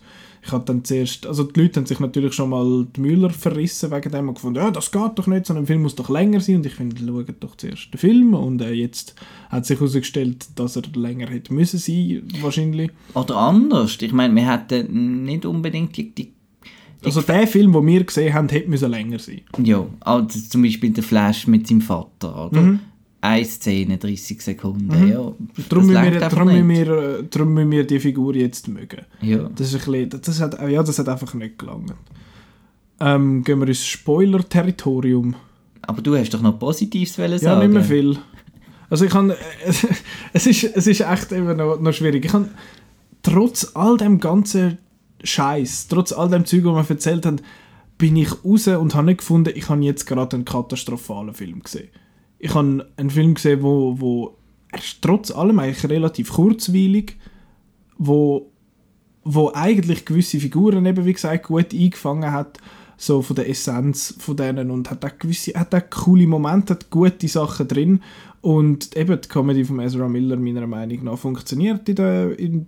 Ich habe dann zuerst, also die Leute haben sich natürlich schon mal die Müller verrissen wegen dem und gefunden, ja, das geht doch nicht, so ein Film muss doch länger sein und ich finde, schaut doch zuerst den Film und äh, jetzt hat sich herausgestellt, dass er länger hätte müssen sein, wahrscheinlich. Oder anders. Ich meine, wir hätten nicht unbedingt die... die Also der Film, den wir gesehen haben, hätte müssen länger sein. ja, also zum Beispiel der Flash mit seinem Vater, oder? Mhm. Eine Szene, 30 Sekunden, ja. das Darum müssen, wir, darum, müssen wir, äh, darum müssen wir die Figur jetzt mögen. Ja. Das ist ein bisschen, das hat, ja, das hat einfach nicht gelangt. Ähm, gehen wir ins Spoiler-Territorium. Aber du hast doch noch Positives Ja, sagen. nicht mehr viel. Also ich kann, es, ist, es ist echt eben noch, noch schwierig. Ich kann trotz all dem ganzen Scheiß, trotz all dem Zeug, was wir erzählt haben, bin ich raus und habe nicht gefunden, ich habe jetzt gerade einen katastrophalen Film gesehen. Ich habe einen Film gesehen, wo, wo er ist trotz allem eigentlich relativ kurzweilig, wo, wo eigentlich gewisse Figuren eben, wie gesagt, gut eingefangen hat, so von der Essenz von denen und hat auch gewisse, hat auch coole Momente, hat gute Sachen drin und eben die Comedy von Ezra Miller meiner Meinung nach funktioniert in der, in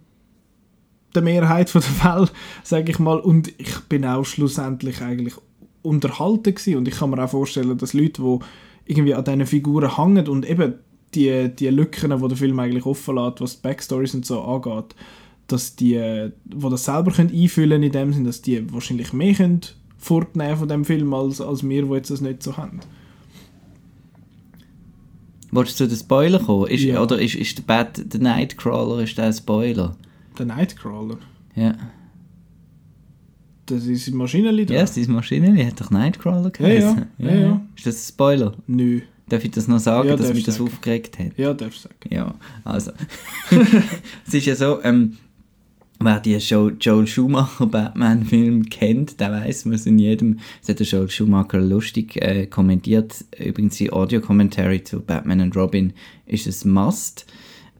der Mehrheit der Fälle, sage ich mal, und ich bin auch schlussendlich eigentlich unterhalten gewesen. und ich kann mir auch vorstellen, dass Leute, die irgendwie an diesen Figuren hängen und eben die, die Lücken, die der Film eigentlich offen lässt, was die Backstories und so angeht, dass die, die das selber können einfühlen in dem Sinn, dass die wahrscheinlich mehr können fortnehmen von dem Film als, als wir, die jetzt das nicht so haben. Wolltest du zu den Spoiler kommen? Ist, Ja. Oder ist, ist der, Bat, der Nightcrawler ist der ein Spoiler? Der Nightcrawler, Ja. Das ist ein Maschinenlied. Ja, yes, diese Maschine die hat doch Nightcrawler Ja, ja. geheißen. Ja, ja. Ist das ein Spoiler? Nö. Darf ich das noch sagen, Ja, dass mich das sagen. aufgeregt hat? Ja, darfst du sagen. Ja, also. es ist ja so, ähm, wer die Joe, Joel Schumacher Batman-Film kennt, der weiß, man in jedem, das hat der Joel Schumacher lustig äh, kommentiert, übrigens die Audio-Commentary zu Batman und Robin ist es Must,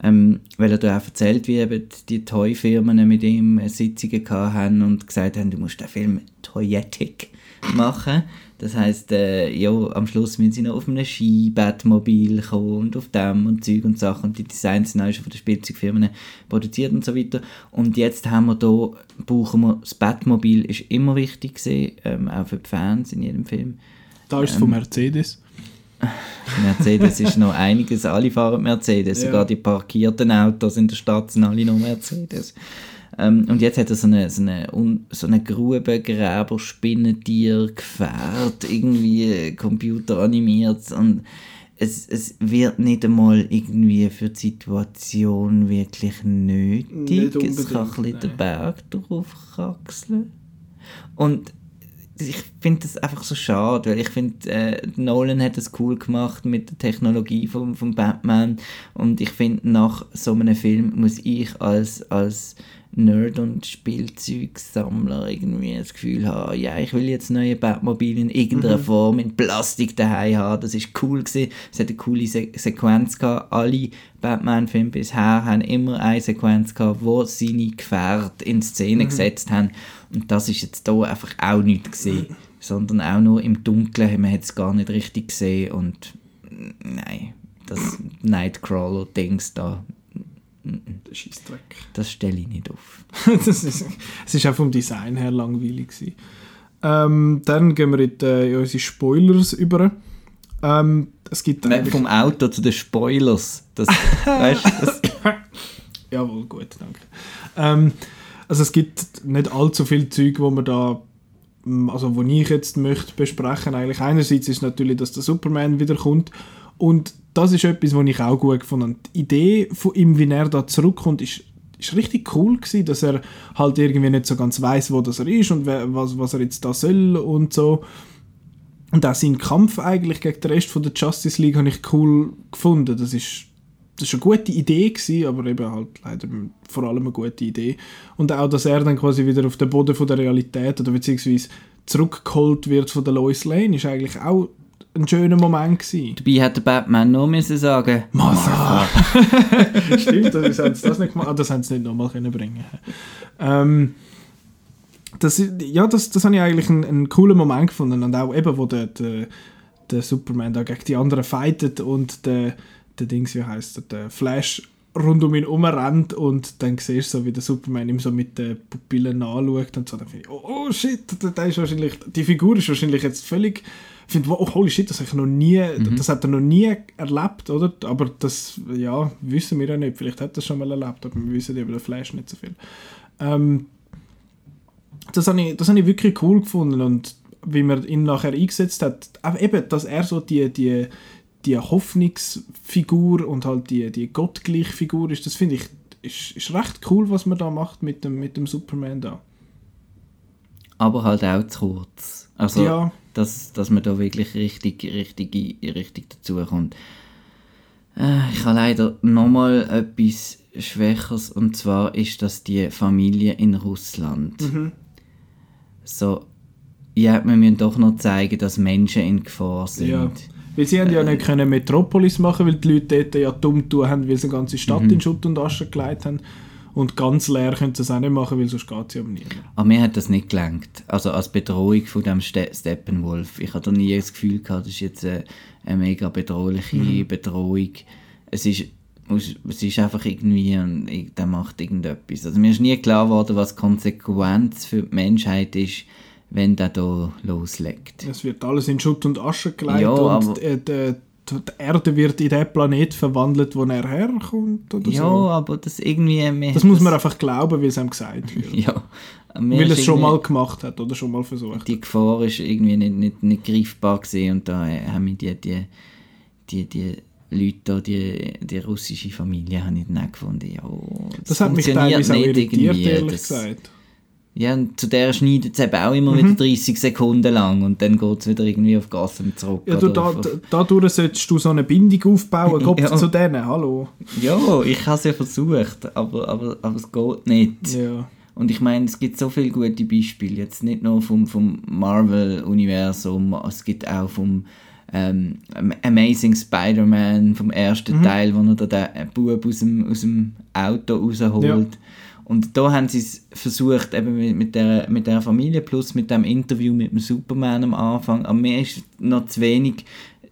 ähm, weil er da auch erzählt, wie eben die Toy-Firmen mit ihm äh, Sitzungen haben und gesagt haben, du musst den Film toyetic machen. Das heisst, äh, ja, am Schluss müssen sie noch auf einem Ski-Batmobil kommen und auf dem und Zeug und Sachen. Und die Designs sind auch schon von den Spielzeugfirmen produziert und so weiter. Und jetzt haben wir da, brauchen wir, das Batmobil ist immer wichtig gewesen, ähm, auch für die Fans in jedem Film. Da ist es von Mercedes. Mercedes ist noch einiges, alle fahren Mercedes, Ja. sogar die parkierten Autos in der Stadt sind alle noch Mercedes. Ähm, und jetzt hat er so eine, so eine, so eine Grubengräber, Spinnentier, Gefährt, irgendwie computeranimiert und es, es wird nicht einmal irgendwie für die Situation wirklich nötig. Es kann ein bisschen den. Berg drauf kraxeln. Und ich finde das einfach so schade, weil ich finde, äh, Nolan hat es cool gemacht mit der Technologie vom, vom Batman und ich finde, nach so einem Film muss ich als, als Nerd und Spielzeugsammler irgendwie das Gefühl haben, ja, ich will jetzt neue Batmobile in irgendeiner Form in Plastik daheim haben. Das ist cool gewesen. Es hat eine coole Se Sequenz gehabt. Alle Batman-Filme bisher haben immer eine Sequenz gehabt, wo seine Gefährte in Szene gesetzt haben. Und das ist jetzt hier einfach auch nicht gesehen, sondern auch nur im Dunkeln. Man hat es gar nicht richtig gesehen und nein, das Nightcrawler-Dings da, Der Scheissdreck. das stelle ich nicht auf. das ist, es ist auch vom Design her langweilig gewesen. Ähm, dann gehen wir in, die, in unsere Spoilers über. Ähm, es gibt Weg vom Auto zu den Spoilers. Das, weißt, das, Jawohl, gut, danke. Ähm, also es gibt nicht allzu viel Zeug, wo man da, mm, also wo ich jetzt möchte besprechen. Eigentlich einerseits ist natürlich, dass der Superman wiederkommt und das ist etwas, was ich auch gut gefunden habe. Die Idee von ihm, wie er da zurückkommt, ist, ist richtig cool gewesen, dass er halt irgendwie nicht so ganz weiß, wo das er ist und was, was er jetzt da soll und so. Und auch sein Kampf eigentlich gegen den Rest von der Justice League habe ich cool gefunden. Das ist, das ist eine gute Idee gewesen, aber eben halt leider vor allem eine gute Idee. Und auch, dass er dann quasi wieder auf den Boden von der Realität oder beziehungsweise zurückgeholt wird von der Lois Lane, ist eigentlich auch ein schöner Moment gewesen. dabei hat der Batman nur müssen sagen, Martha! Stimmt, das haben sie das nicht gemacht. Ah, das haben sie nicht nochmal können bringen. Ähm, das, ja, das, das habe ich eigentlich einen, einen coolen Moment gefunden. Und auch eben, wo der, der, der Superman da gegen die anderen fightet und der, der Dings, wie heißt der, der Flash rund um ihn rumrennt und dann siehst du so, wie der Superman ihm so mit den Pupillen anschaut und so, dann finde ich, oh, oh shit, der, der ist wahrscheinlich, die Figur ist wahrscheinlich jetzt völlig, ich finde, wow, holy shit, das, habe ich noch nie, das hat er noch nie erlebt, oder? Aber das, ja, wissen wir ja nicht, vielleicht hat er es schon mal erlebt, aber wir wissen über den Flash nicht so viel. Ähm, das habe ich, das habe ich wirklich cool gefunden und wie man ihn nachher eingesetzt hat, auch eben, dass er so die, die, die Hoffnungsfigur und halt die, die gottgleiche Figur ist, das finde ich, ist, ist recht cool, was man da macht mit dem, mit dem Superman da. aber halt auch zu kurz. Also, Ja. dass, dass man da wirklich richtig, richtig, richtig dazukommt. Äh, ich habe leider nochmal etwas Schwächeres und zwar ist das die Familie in Russland. So, ja, wir müssen doch noch zeigen, dass Menschen in Gefahr sind. Ja. Weil sie haben ja nicht können Metropolis machen, weil die Leute dort ja dumm tun haben, weil sie eine ganze Stadt in Schutt und Asche gelegt haben. Und ganz leer können sie es auch nicht machen, weil sonst geht es ja um niemanden. Aber mir hat das nicht gelangt. Also als Bedrohung von dem Ste Steppenwolf. Ich hatte nie das Gefühl gehabt, das ist jetzt eine, eine mega bedrohliche Mhm. Bedrohung. Es ist, es ist einfach irgendwie, der macht irgendetwas. Also mir ist nie klar geworden, was Konsequenz für die Menschheit ist, wenn der da loslegt. Es wird alles in Schutt und Asche gelegt Ja, und aber- die, Erde wird in den Planet verwandelt, wo er herkommt oder Ja, so. aber das irgendwie... Das muss man einfach glauben, weil es ihm gesagt wird. Ja. Weil es schon mal gemacht hat oder schon mal versucht. die Gefahr ist irgendwie nicht, nicht, nicht greifbar gesehen und da äh, haben wir die, die, die, die Leute da, die, die russische Familie, habe ich dann auch gefunden, ja, Das hat mich teilweise auch irritiert, ehrlich Das- gesagt. Ja, und zu der schneidet es eben auch immer Mhm. wieder 30 Sekunden lang und dann geht es wieder irgendwie auf Gas und zurück. Ja, du, da, auf- da, dadurch solltest du so eine Bindung aufbauen, Kopf Ja. zu denen, hallo. ja, ich habe es ja versucht, aber, aber, aber es geht nicht. Ja. Und ich meine, es gibt so viele gute Beispiele, jetzt nicht nur vom, vom Marvel-Universum, es gibt auch vom ähm, Amazing Spider-Man, vom ersten Teil, wo er da den Bub aus dem, aus dem Auto rausholt. Ja. Und da haben sie es versucht, eben mit, mit, der, mit der Familie plus mit dem Interview mit dem Superman am Anfang. Aber mir ist noch zu wenig,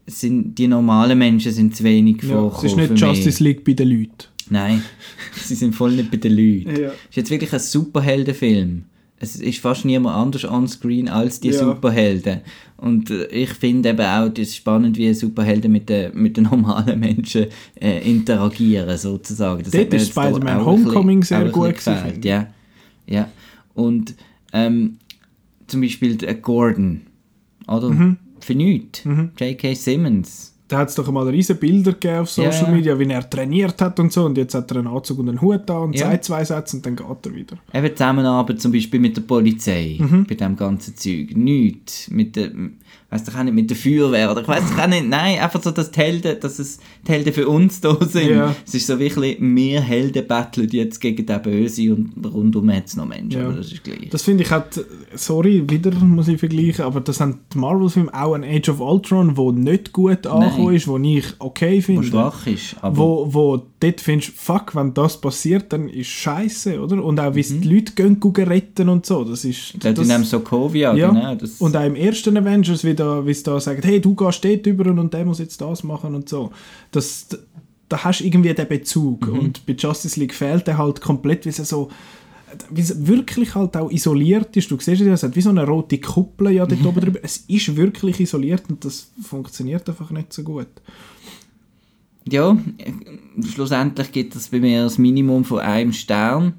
sind, die normalen Menschen sind zu wenig ja. Es ist nicht mich. Justice League bei den Leuten. Nein, sie sind voll nicht bei den Leuten. Ja. Es ist jetzt wirklich ein Superheldenfilm. Es ist fast niemand anders on-screen als die Ja. Superhelden. Und äh, ich finde eben auch, das ist spannend, wie Superhelden mit den, mit den normalen Menschen äh, interagieren, sozusagen. Das Dort ist Spider-Man Homecoming bisschen- sehr gut gefällt. Ja, ja. Und ähm, zum Beispiel der Gordon, oder? Mhm. Für nichts. J.K. Simmons. Da hat es doch mal riesen Bilder gegeben auf Social Ja. Media, wie er trainiert hat und so. Und jetzt hat er einen Anzug und einen Hut da und Ja. sagt zwei Sätze und dann geht er wieder. Eben Zusammenarbeit zum Beispiel mit der Polizei, Mhm. bei dem ganzen Zeug. Nichts. Mit der, weiss doch auch nicht, mit der Feuerwehr oder ich weiß doch auch nicht. Nein, einfach so, dass die Helden, dass es die Helden für uns da sind. Ja. Es ist so wirklich, wir Helden betteln jetzt gegen den Böse und rundum hat es noch Menschen, Ja. aber das ist gleich. Das finde ich halt, sorry, wieder muss ich vergleichen, aber das haben die Marvel-Filme auch ein Age of Ultron, wo nicht gut angekommen ist, wo ich okay wo finde. schwach ist. Aber wo, wo dort findest, fuck, wenn das passiert, dann ist scheiße, oder? Und auch wie es die Leute gehen, gehen retten und so, das ist... der das, in dem Sokovia, ja. genau. Das, Und auch im ersten Avengers, wie, da, wie sie da sagen, hey, du gehst dort über und der muss jetzt das machen und so. Das, da hast du irgendwie den Bezug. Mhm. Und bei Justice League fehlt der halt komplett, wie es so wie wirklich halt auch isoliert ist. Du siehst es ja, es hat wie so eine rote Kuppel ja dort oben drüber. Es ist wirklich isoliert und das funktioniert einfach nicht so gut. Ja, schlussendlich gibt es bei mir das Minimum von einem Stern.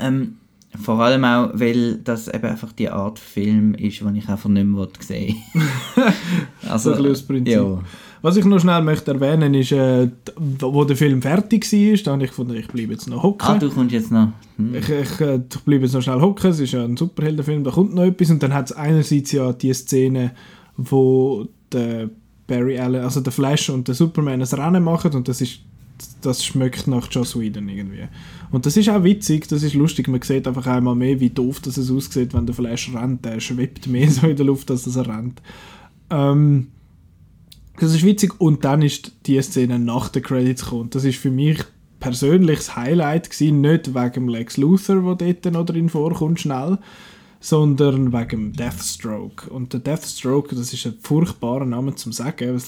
Ähm, vor allem auch, weil das eben einfach die Art Film ist, die ich einfach nicht mehr sehen also, So ein bisschen aus Prinzip. Ja. Was ich noch schnell möchte erwähnen ist, äh, wo der Film fertig war, da habe ich gefunden, ich bleibe jetzt noch hocken. Ah, du kommst jetzt noch. Hm. Ich, ich, äh, ich bleibe jetzt noch schnell hocken, es ist ja ein Superheldenfilm, da kommt noch etwas und dann hat es einerseits ja die Szene, wo der Barry Allen, also der Flash und der Superman ein Rennen machen und das ist das schmeckt nach Joss Whedon irgendwie. Und das ist auch witzig, das ist lustig, man sieht einfach einmal mehr, wie doof das es aussieht, wenn der Flash rennt, der schwebt mehr so in der Luft, als dass er rennt. Ähm, das ist witzig und dann ist die Szene nach den Credits gekommen. Das ist für mich persönlich das Highlight gewesen, nicht wegen Lex Luthor, der dort noch drin vorkommt, schnell, sondern wegen Deathstroke. Und der Deathstroke, das ist ein furchtbarer Name zum sagen,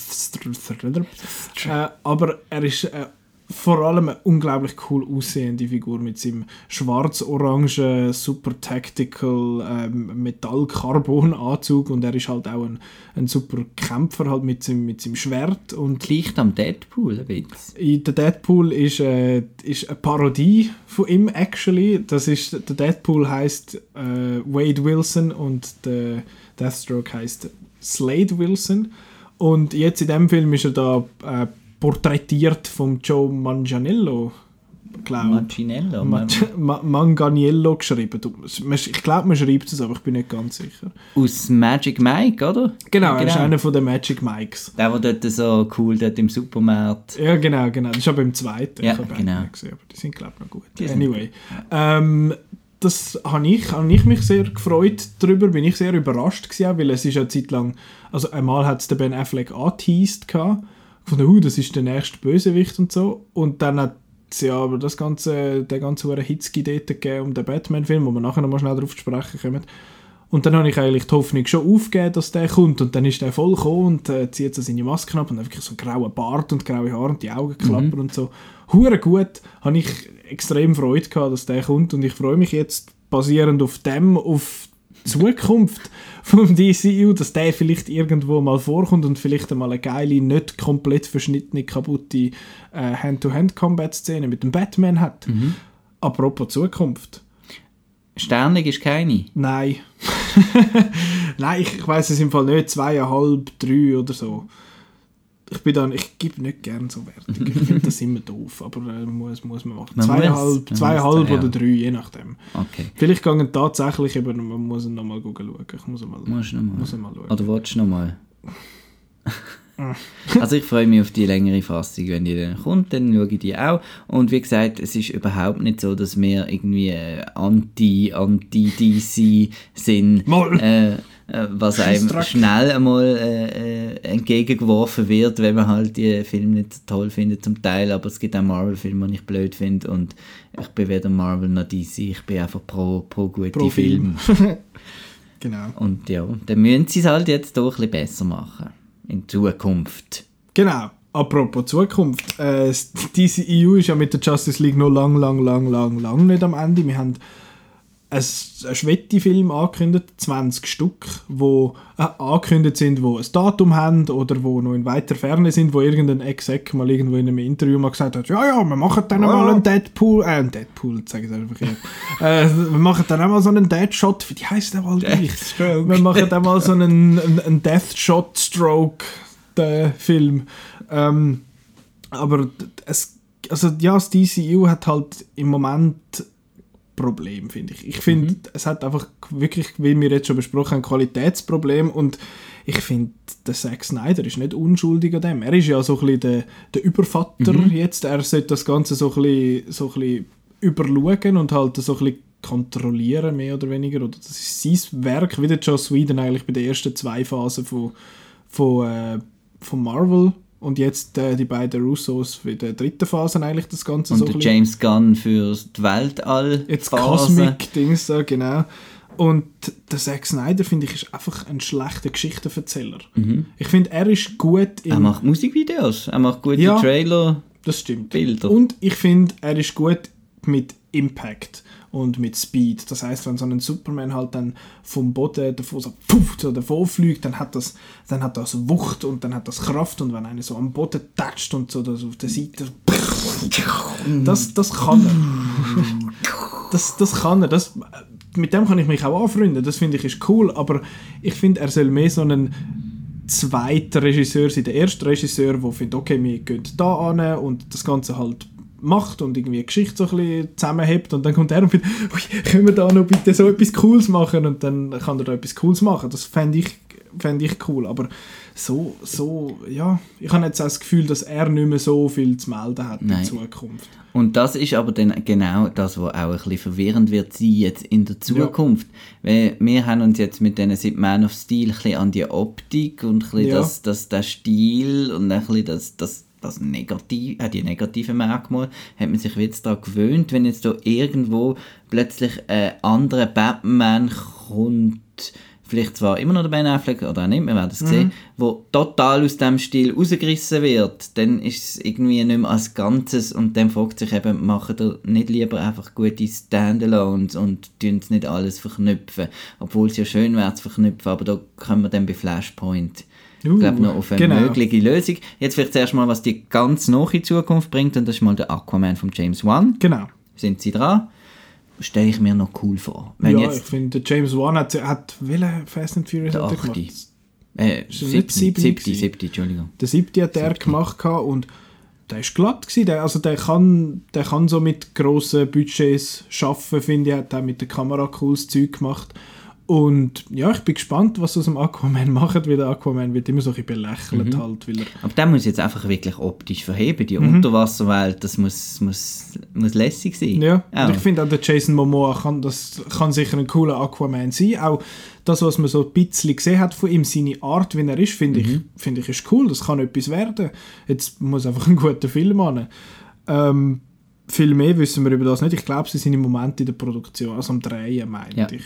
äh, aber er ist äh, vor allem eine unglaublich cool aussehende Figur mit seinem schwarz-orangen, super tactical ähm, Metall-Carbon-Anzug und er ist halt auch ein, ein super Kämpfer halt mit seinem, mit seinem Schwert und Gleicht am Deadpool ein bisschen. der Deadpool ist, äh, ist eine Parodie von ihm actually. Das ist der Deadpool heißt äh, Wade Wilson und der Deathstroke heißt Slade Wilson. Und jetzt in dem Film ist er da äh, porträtiert vom Joe Manganiello, glaube Macinello. Ma Ma Manganiello geschrieben. Ich glaube, man schreibt es, aber ich bin nicht ganz sicher. Aus Magic Mike, oder? Genau, er ist einer von den Magic Mikes. Der, der dort so cool dort im Supermarkt. Ja, genau, genau. Das ist aber im zweiten. Ja, ich genau. gesehen, aber die sind, glaube ich, noch gut. Die Anyway. Ähm, das habe ich, habe ich mich sehr gefreut darüber, bin ich sehr überrascht gewesen, weil es ist eine Zeit lang, also einmal hat es Ben Affleck angeteased gehabt, von der das ist der nächste Bösewicht und so, und dann hat es ja aber das ganze, der ganze hure Hitzki dort gegeben um den Batman-Film, wo wir nachher noch mal schnell darauf zu sprechen kommen. Und dann habe ich eigentlich die Hoffnung schon aufgegeben, dass der kommt. Und dann ist der voll gekommen und äh, zieht so seine Maske ab und hat wirklich so einen grauen Bart und graue Haare und die Augen klappern und so. Hure gut. Habe ich extrem Freude gehabt, dass der kommt. Und ich freue mich jetzt basierend auf dem, auf Zukunft vom DCU, dass der vielleicht irgendwo mal vorkommt und vielleicht einmal eine geile, nicht komplett verschnittene, kaputte äh, Hand-to-Hand-Combat-Szene mit dem Batman hat. Apropos Zukunft. Sternig ist keine. Nein. Nein, ich, ich weiß es im Fall nicht. Zweieinhalb, drei oder so. Ich bin dann, ich gebe nicht gern so Wertungen. Ich finde das immer doof, aber äh, muss, muss man machen. Man zweieinhalb muss, zweieinhalb muss, ja. oder drei, je nachdem. Okay. Vielleicht gehen tatsächlich, aber man muss nochmal schauen. Ich muss mal, noch mal. muss mal schauen. Oder willst du noch mal? also ich freue mich auf die längere Fassung, wenn die dann kommt, dann schaue ich die auch. Und wie gesagt, es ist überhaupt nicht so, dass wir irgendwie äh, anti, anti-DC sind. Äh, äh, was einem schnell einmal äh, äh, entgegengeworfen wird, wenn man halt die Filme nicht so toll findet zum Teil, aber es gibt auch Marvel-Filme, die ich blöd finde und ich bin weder Marvel noch DC, ich bin einfach pro, pro gute Pro Filme. Film. Genau. Und ja, dann müssen sie es halt jetzt doch ein bisschen besser machen. In Zukunft. Genau. Apropos Zukunft. Äh, das DCEU ist ja mit der Justice League noch lang, lang, lang, lang, lang nicht am Ende. Wir haben einen Schwetti-Film angekündigt, 20 Stück, wo äh, angekündigt sind, wo ein Datum haben oder wo noch in weiter Ferne sind, wo irgendein Exec mal irgendwo in einem Interview mal gesagt hat, ja, ja, wir machen dann mal einen Deadpool, äh, einen Deadpool, sage ich einfach hier. äh, wir machen dann auch mal so einen Deadshot, wie heißt der mal? Deathstroke. Wir machen dann mal so einen, einen, Deathshot-Stroke, den Film. Ähm, aber es, also ja, das DCU hat halt im Moment Problem, finde ich. Ich finde, es hat einfach wirklich, wie wir jetzt schon besprochen haben, Qualitätsproblem und ich finde, der Zack Snyder ist nicht unschuldig an dem. Er ist ja so ein bisschen der, der Übervater jetzt. Er sollte das Ganze so ein bisschen, so ein bisschen überschauen und halt so ein bisschen kontrollieren, mehr oder weniger. Oder das ist sein Werk, wie der Joss Whedon eigentlich bei den ersten zwei Phasen von, von, äh, von Marvel und jetzt äh, die beiden Russos für die dritte Phase eigentlich das Ganze Und so bisschen- James Gunn für die Weltall. Jetzt. Cosmic-Dings da, genau. Und der Zack Snyder, finde ich, ist einfach ein schlechter Geschichtenverzähler. Ich finde, er ist gut Er in... macht Musikvideos, er macht gute Ja. Trailer. Das stimmt. Bilder. Und ich finde, er ist gut mit Impact und mit Speed. Das heißt, wenn so ein Superman halt dann vom Boden davon so, puff, so davon fliegt, dann hat das, dann hat das Wucht und dann hat das Kraft und wenn einer so am Boden tätscht und so das auf der Seite, das, das kann er. Das, das kann er. Das, mit dem kann ich mich auch anfreunden. Das finde ich ist cool, aber ich finde, er soll mehr so einen zweiter Regisseur sein. Der erste Regisseur, der findet, okay, wir gehen da an und das Ganze halt macht und irgendwie die Geschichte so ein bisschen zusammenhebt und dann kommt er und findet, «Ui, können wir da noch bitte so etwas Cooles machen und dann kann er da etwas Cooles machen. Das fände ich, fänd ich cool, aber so, so, ja, ich habe jetzt auch das Gefühl, dass er nicht mehr so viel zu melden hat Nein. in Zukunft. Und das ist aber dann genau das, was auch ein bisschen verwirrend wird sein jetzt in der Zukunft. Weil wir haben uns jetzt mit denen seit Man of Steel ein bisschen an die Optik und ein bisschen Ja. das, das, der Stil und ein bisschen das, das, das Negativ, äh, die negativen Merkmale, hat man sich jetzt daran gewöhnt, wenn jetzt da irgendwo plötzlich ein anderer Batman kommt, vielleicht zwar immer noch der Ben Affleck oder auch nicht, wir werden es sehen, wo total aus dem Stil rausgerissen wird, dann ist es irgendwie nicht mehr als Ganzes und dann fragt sich eben, machen ihr nicht lieber einfach gute Standalones und tun nicht alles verknüpfen, obwohl es ja schön wäre zu verknüpfen, aber da kommen wir dann bei Flashpoint Uh, ich glaube noch auf eine genau. mögliche Lösung. Jetzt vielleicht zuerst mal, was die ganz nahe Zukunft bringt und das ist mal der Aquaman von James Wan. Genau. Sind sie dran? Stelle ich mir noch cool vor. Wenn ja, ich jetzt finde, James Wan hat, hat welche Fast and Furious der hat er gemacht? äh, siebte, siebte siebte, siebte, Entschuldigung. Der siebte hat er gemacht und der ist glatt gewesen. Der, also der kann, der kann so mit grossen Budgets schaffen, finde ich. Hat auch mit der Kamera cooles Zeug gemacht. Und ja, ich bin gespannt, was aus dem Aquaman macht, weil der Aquaman wird immer so ein bisschen belächelt Mhm. halt, weil er Aber der muss jetzt einfach wirklich optisch verheben. Die Mhm. Unterwasserwelt, das muss, muss, muss lässig sein. Ja, Auch. und ich finde auch der Jason Momoa kann, das kann sicher ein cooler Aquaman sein. Auch das, was man so ein bisschen gesehen hat von ihm, seine Art, wie er ist, finde ich, finde ich ist cool. Das kann etwas werden. Jetzt muss einfach ein guter Film an. Ähm, viel mehr wissen wir über das nicht. Ich glaube, sie sind im Moment in der Produktion, also am Drehen, meine Ja. ich.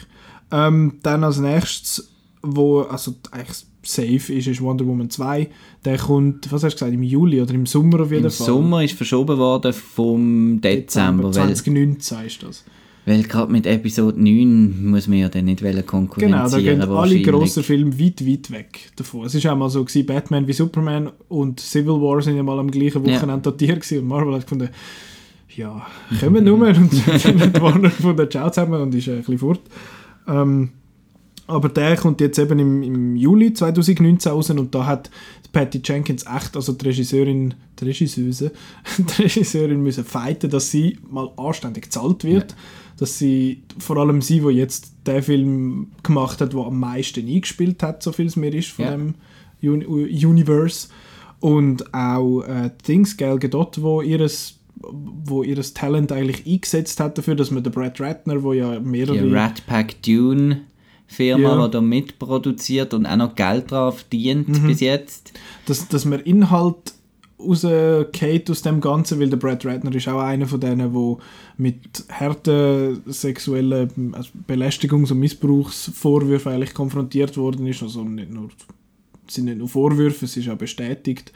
Ähm, dann als nächstes, wo also eigentlich safe ist, ist Wonder Woman 2. Der kommt, was hast du gesagt, im Juli oder im Sommer auf jeden Im Fall. Sommer ist verschoben worden vom Dezember, weil, 2019 ist das. weil gerade mit Episode 9 muss man ja dann nicht wollen Genau, da gehen alle grossen Filme weit, weit weg davon. Es war auch mal so, gewesen, Batman wie Superman und Civil War sind ja mal am gleichen Ja. Wochenende dotiert gewesen und Marvel hat gefunden, ja, kommen nur und dann Warner gefunden, ciao zusammen und ist ein bisschen fort. Ähm, aber der kommt jetzt eben im, im Juli 2019 raus und da hat Patty Jenkins echt, also die Regisseurin, die Regisseuse, die Regisseurin müssen fighten, dass sie mal anständig gezahlt wird. Dass sie, vor allem sie, die jetzt den Film gemacht hat, der am meisten eingespielt hat, so viel es mir ist von Ja. dem Uni Universe. Und auch äh, Dings, Gal Gadot, wo ihres wo ihres Talent eigentlich eingesetzt hat dafür, dass man den Brad Ratner, wo ja mehrere... Die Rat Pack Dune Firma, Ja. die da mitproduziert und auch noch Geld drauf verdient Mhm. bis jetzt. dass, dass man Inhalt rausgeht aus dem Ganzen, weil der Brad Ratner ist auch einer von denen, wo mit harten sexuellen also Belästigungs- und Missbrauchsvorwürfen eigentlich konfrontiert worden ist. Also nicht nur, es sind nicht nur Vorwürfe, es ist auch bestätigt.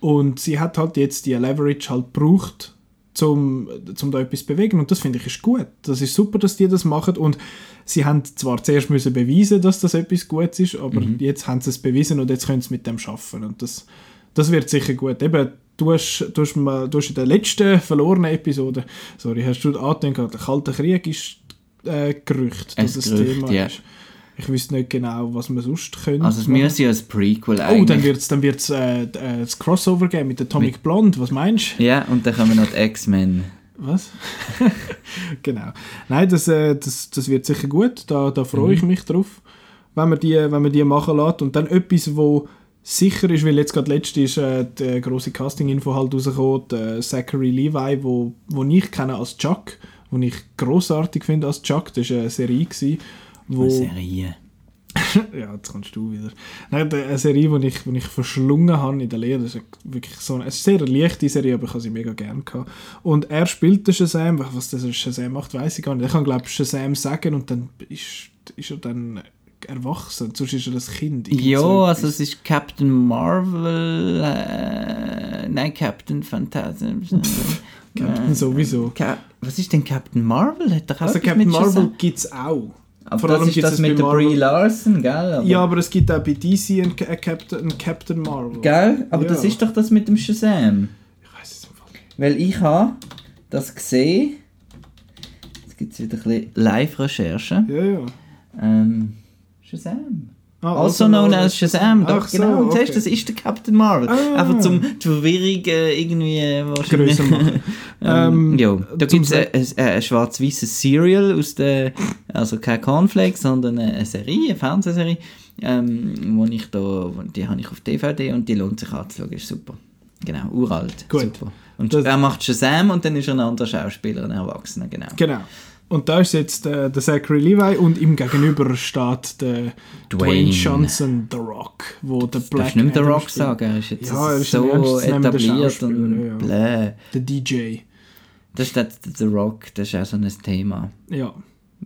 Und sie hat halt jetzt die Leverage halt gebraucht, zum, zum da etwas zu bewegen und das finde ich ist gut. Das ist super, dass die das machen und sie haben zwar zuerst müssen beweisen, dass das etwas Gutes ist, aber jetzt haben sie es bewiesen und jetzt können sie mit dem schaffen und das, das wird sicher gut. Eben, du hast, du hast, mal, du hast in der letzten verlorenen Episode, sorry, hast du angedenkt, der Kalte Krieg ist äh, Gerücht, Ein dass das Gerücht, Thema ja. ist. Ich wüsste nicht genau, was man sonst könnte. Also es müsste ja ein Prequel Oh, eigentlich. dann wird es dann wird's, äh, äh, das Crossover geben mit Atomic Blonde. Was meinst du? ja, und dann kommen noch die X-Men. Was? genau. Nein, das, äh, das, das wird sicher gut. Da, da freue ich mich drauf, wenn man, die, wenn man die machen lässt. Und dann etwas, wo sicher ist, weil jetzt gerade letzte ist äh, die große Casting-Info halt rausgekommen, der Zachary Levi, wo, wo ich kenne als Chuck, wo ich großartig finde als Chuck. Das war eine Serie, gewesen, wo... Eine Serie. ja, jetzt kannst du wieder. Nein, eine Serie, die ich, die ich verschlungen habe in der Lehre, das ist wirklich so eine, es ist eine sehr leichte Serie, aber ich habe sie mega gerne gehabt. Und er spielt den Shazam, was der Shazam macht, weiß ich gar nicht. Er kann, glaube ich, Shazam sagen und dann ist ist er dann erwachsen, sonst ist er ein Kind. Ja, so also es ist Captain Marvel, äh, nein, Captain Phantasm. Captain sowieso. Ca was ist denn Captain Marvel? Hat doch Also Captain Marvel gibt es auch. Aber Vor das ist das mit der Brie Larson, gell? Aber, Ja, aber es gibt auch bei DC einen, Ca- einen Captain, einen Captain Marvel. Gell? Aber das Ja. ist doch das mit dem Shazam. Ich weiß es Fall nicht. Weil ich habe das gesehen. Jetzt gibt es wieder ein bisschen Live-Recherche. Ja, ja. Ähm, Shazam. Ah, Also known as Shazam. Doch, Ach so, genau. Und okay. siehst, das ist der Captain Marvel. Ah. Einfach zum die Verwirrung äh, irgendwie äh, wahrscheinlich. Machen. ähm, Ähm, ja, da gibt es ein, ein, ein schwarz-weißes Cereal aus der, also kein Cornflakes, sondern eine, eine Serie, eine Fernsehserie, ähm, wo ich da, die habe ich auf DVD und die lohnt sich anzuschauen, ist super. Genau, uralt, Gut. super. Und Das- er macht Shazam und dann ist er ein anderer Schauspieler, ein Erwachsener, genau. Genau. Und da ist jetzt äh, der Zachary Levi und ihm gegenüber steht der Dwayne, Dwayne. Johnson, The Rock, wo der Darfst Black du nicht mehr The Rock spielt. sagen, er ist jetzt Ja, ist so etabliert und ja. bläh. Der DJ. Das ist der, The Rock, das ist auch so ein Thema. Ja.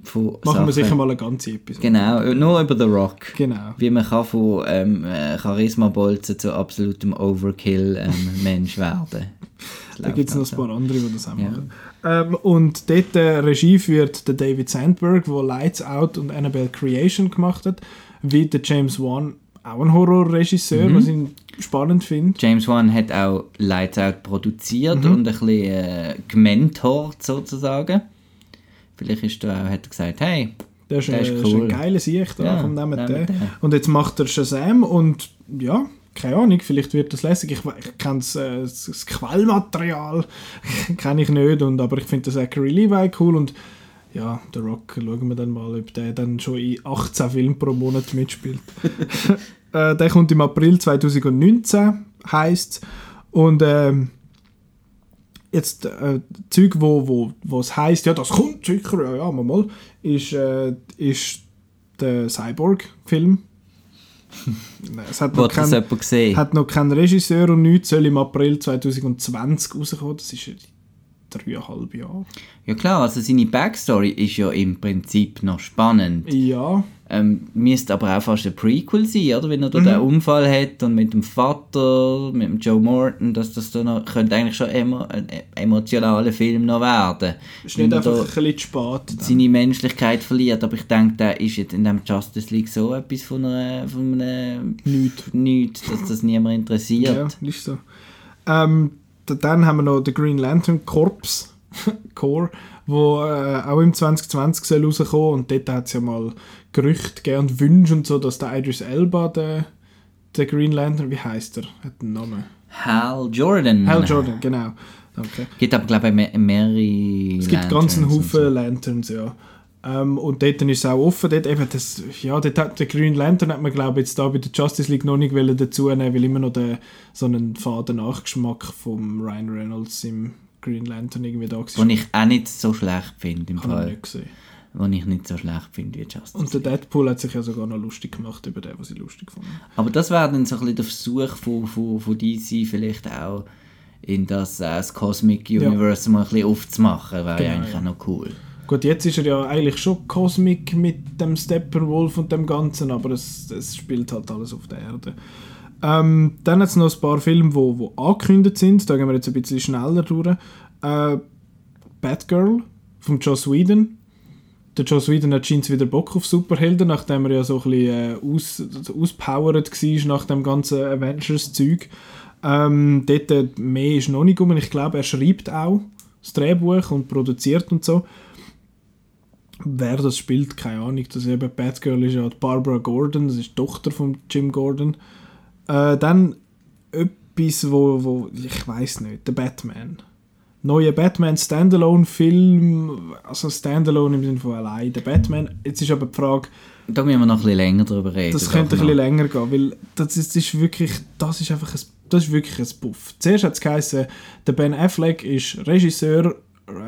Von Machen wir Sachen. sicher mal eine ganze Episode. Genau, nur über The Rock. Genau. Wie man kann von ähm, äh, Charisma-Bolzen zu absolutem Overkill-Mensch werden. Da gibt es noch ein paar andere, die das auch Ja. machen. Ähm, und dort äh, Regie führt der David Sandberg, der Lights Out und Annabelle Creation gemacht hat, wie der James Wan, auch ein Horrorregisseur, Mhm. was ich spannend finde. James Wan hat auch Lights Out produziert Mhm. und ein bisschen äh, gementort sozusagen. Vielleicht ist da auch, hat er gesagt, hey, Der ist, Der ist äh, cool. ein geiler Sieg da, Ja, komm, nehmen nehmen den. den. Und jetzt macht er Shazam und ja, keine Ahnung, vielleicht wird das lässig. Ich, ich kenne äh, das, Quellmaterial, kenne ich nicht, und, aber ich finde Zachary Levi cool und ja, der Rock, schauen wir dann mal, ob der dann schon in 18 Filmen pro Monat mitspielt. äh, der kommt im April 2019, heisst und ähm, jetzt äh, Zeug, wo, wo, wo es heisst, ja, das kommt sicher, ja, ja, mal, mal, ist, äh, ist der Cyborg-Film. Es hat noch, das kein, gesehen? hat noch keinen Regisseur und nichts, soll im April 2020 rauskommen, das ist in dreieinhalb Jahre. Ja klar, also seine Backstory ist ja im Prinzip noch spannend. Ja, Ähm, müsste aber auch fast ein Prequel sein, oder? Wenn er Mhm. da den Unfall hat und mit dem Vater, mit dem Joe Morton, dass das da noch, könnte eigentlich schon emo, ein emotionaler Film noch werden. ist nicht einfach da ein bisschen spät. dann. seine Menschlichkeit verliert, aber ich denke, der ist jetzt in dem Justice League so etwas von, einer, von einem Nichts. nichts, dass das niemand interessiert. Ja, ist so. Ähm, da- dann haben wir noch den Green Lantern Corps, Corps, wo äh, auch im 2020 soll rauskommen und dort hat es ja mal Gerüchte gegeben und Wünsche und so, dass der Idris Elba, der, der Green Lantern, wie heißt er? Hat einen Namen. Hal Jordan. Hal Jordan, genau. Danke. Gibt aber, glaube ich, mehr, mehrere Es gibt einen und Haufen so. Lanterns, ja. Ähm, und dort ist es auch offen. Dort eben das, ja, dort hat, der Green Lantern hat man, glaube ich, jetzt da bei der Justice League noch nicht dazu nehmen, weil immer noch der, so einen faden Nachgeschmack vom Ryan Reynolds im Green Lantern irgendwie da war. Den ich auch nicht so schlecht finde im ich Fall. nicht gesehen. Den ich nicht so schlecht finde wie Justice Und der Deadpool hat sich ja sogar noch lustig gemacht über den, was ich lustig fand. Aber das wäre dann so ein bisschen der Versuch von, von, von DC vielleicht auch in das, äh, das Cosmic Ja. Universe mal ein bisschen aufzumachen, wäre ja Genau, eigentlich ja. auch noch cool. Gut, jetzt ist er ja eigentlich schon Cosmic mit dem Steppenwolf und dem Ganzen, aber es, es spielt halt alles auf der Erde. Ähm, dann hat es noch ein paar Filme, die wo, wo angekündigt sind. Da gehen wir jetzt ein bisschen schneller durch. Äh, Batgirl von Joss Whedon. Der Joss Whedon hat scheint wieder Bock auf Superhelden, nachdem er ja so ein bisschen äh, aus, auspowered war nach dem ganzen Avengers-Zeug. Ähm, dort äh, mehr ist noch nicht um. Ich glaube, er schreibt auch das Drehbuch und produziert und so. Wer das spielt, keine Ahnung. Das ist eben Batgirl ist ja Barbara Gordon, das ist die Tochter von Jim Gordon. Äh, dann etwas, wo, wo ich weiß nicht, der Batman. Neuer Batman Standalone-Film, also Standalone im Sinne von allein. Der Batman. Jetzt ist aber die Frage, Da müssen wir noch ein bisschen länger drüber reden. das könnte ein bisschen länger gehen, weil das ist, das ist wirklich, das ist einfach ein, das ist wirklich ein Buff. Zuerst hat es geheißen, der Ben Affleck ist Regisseur,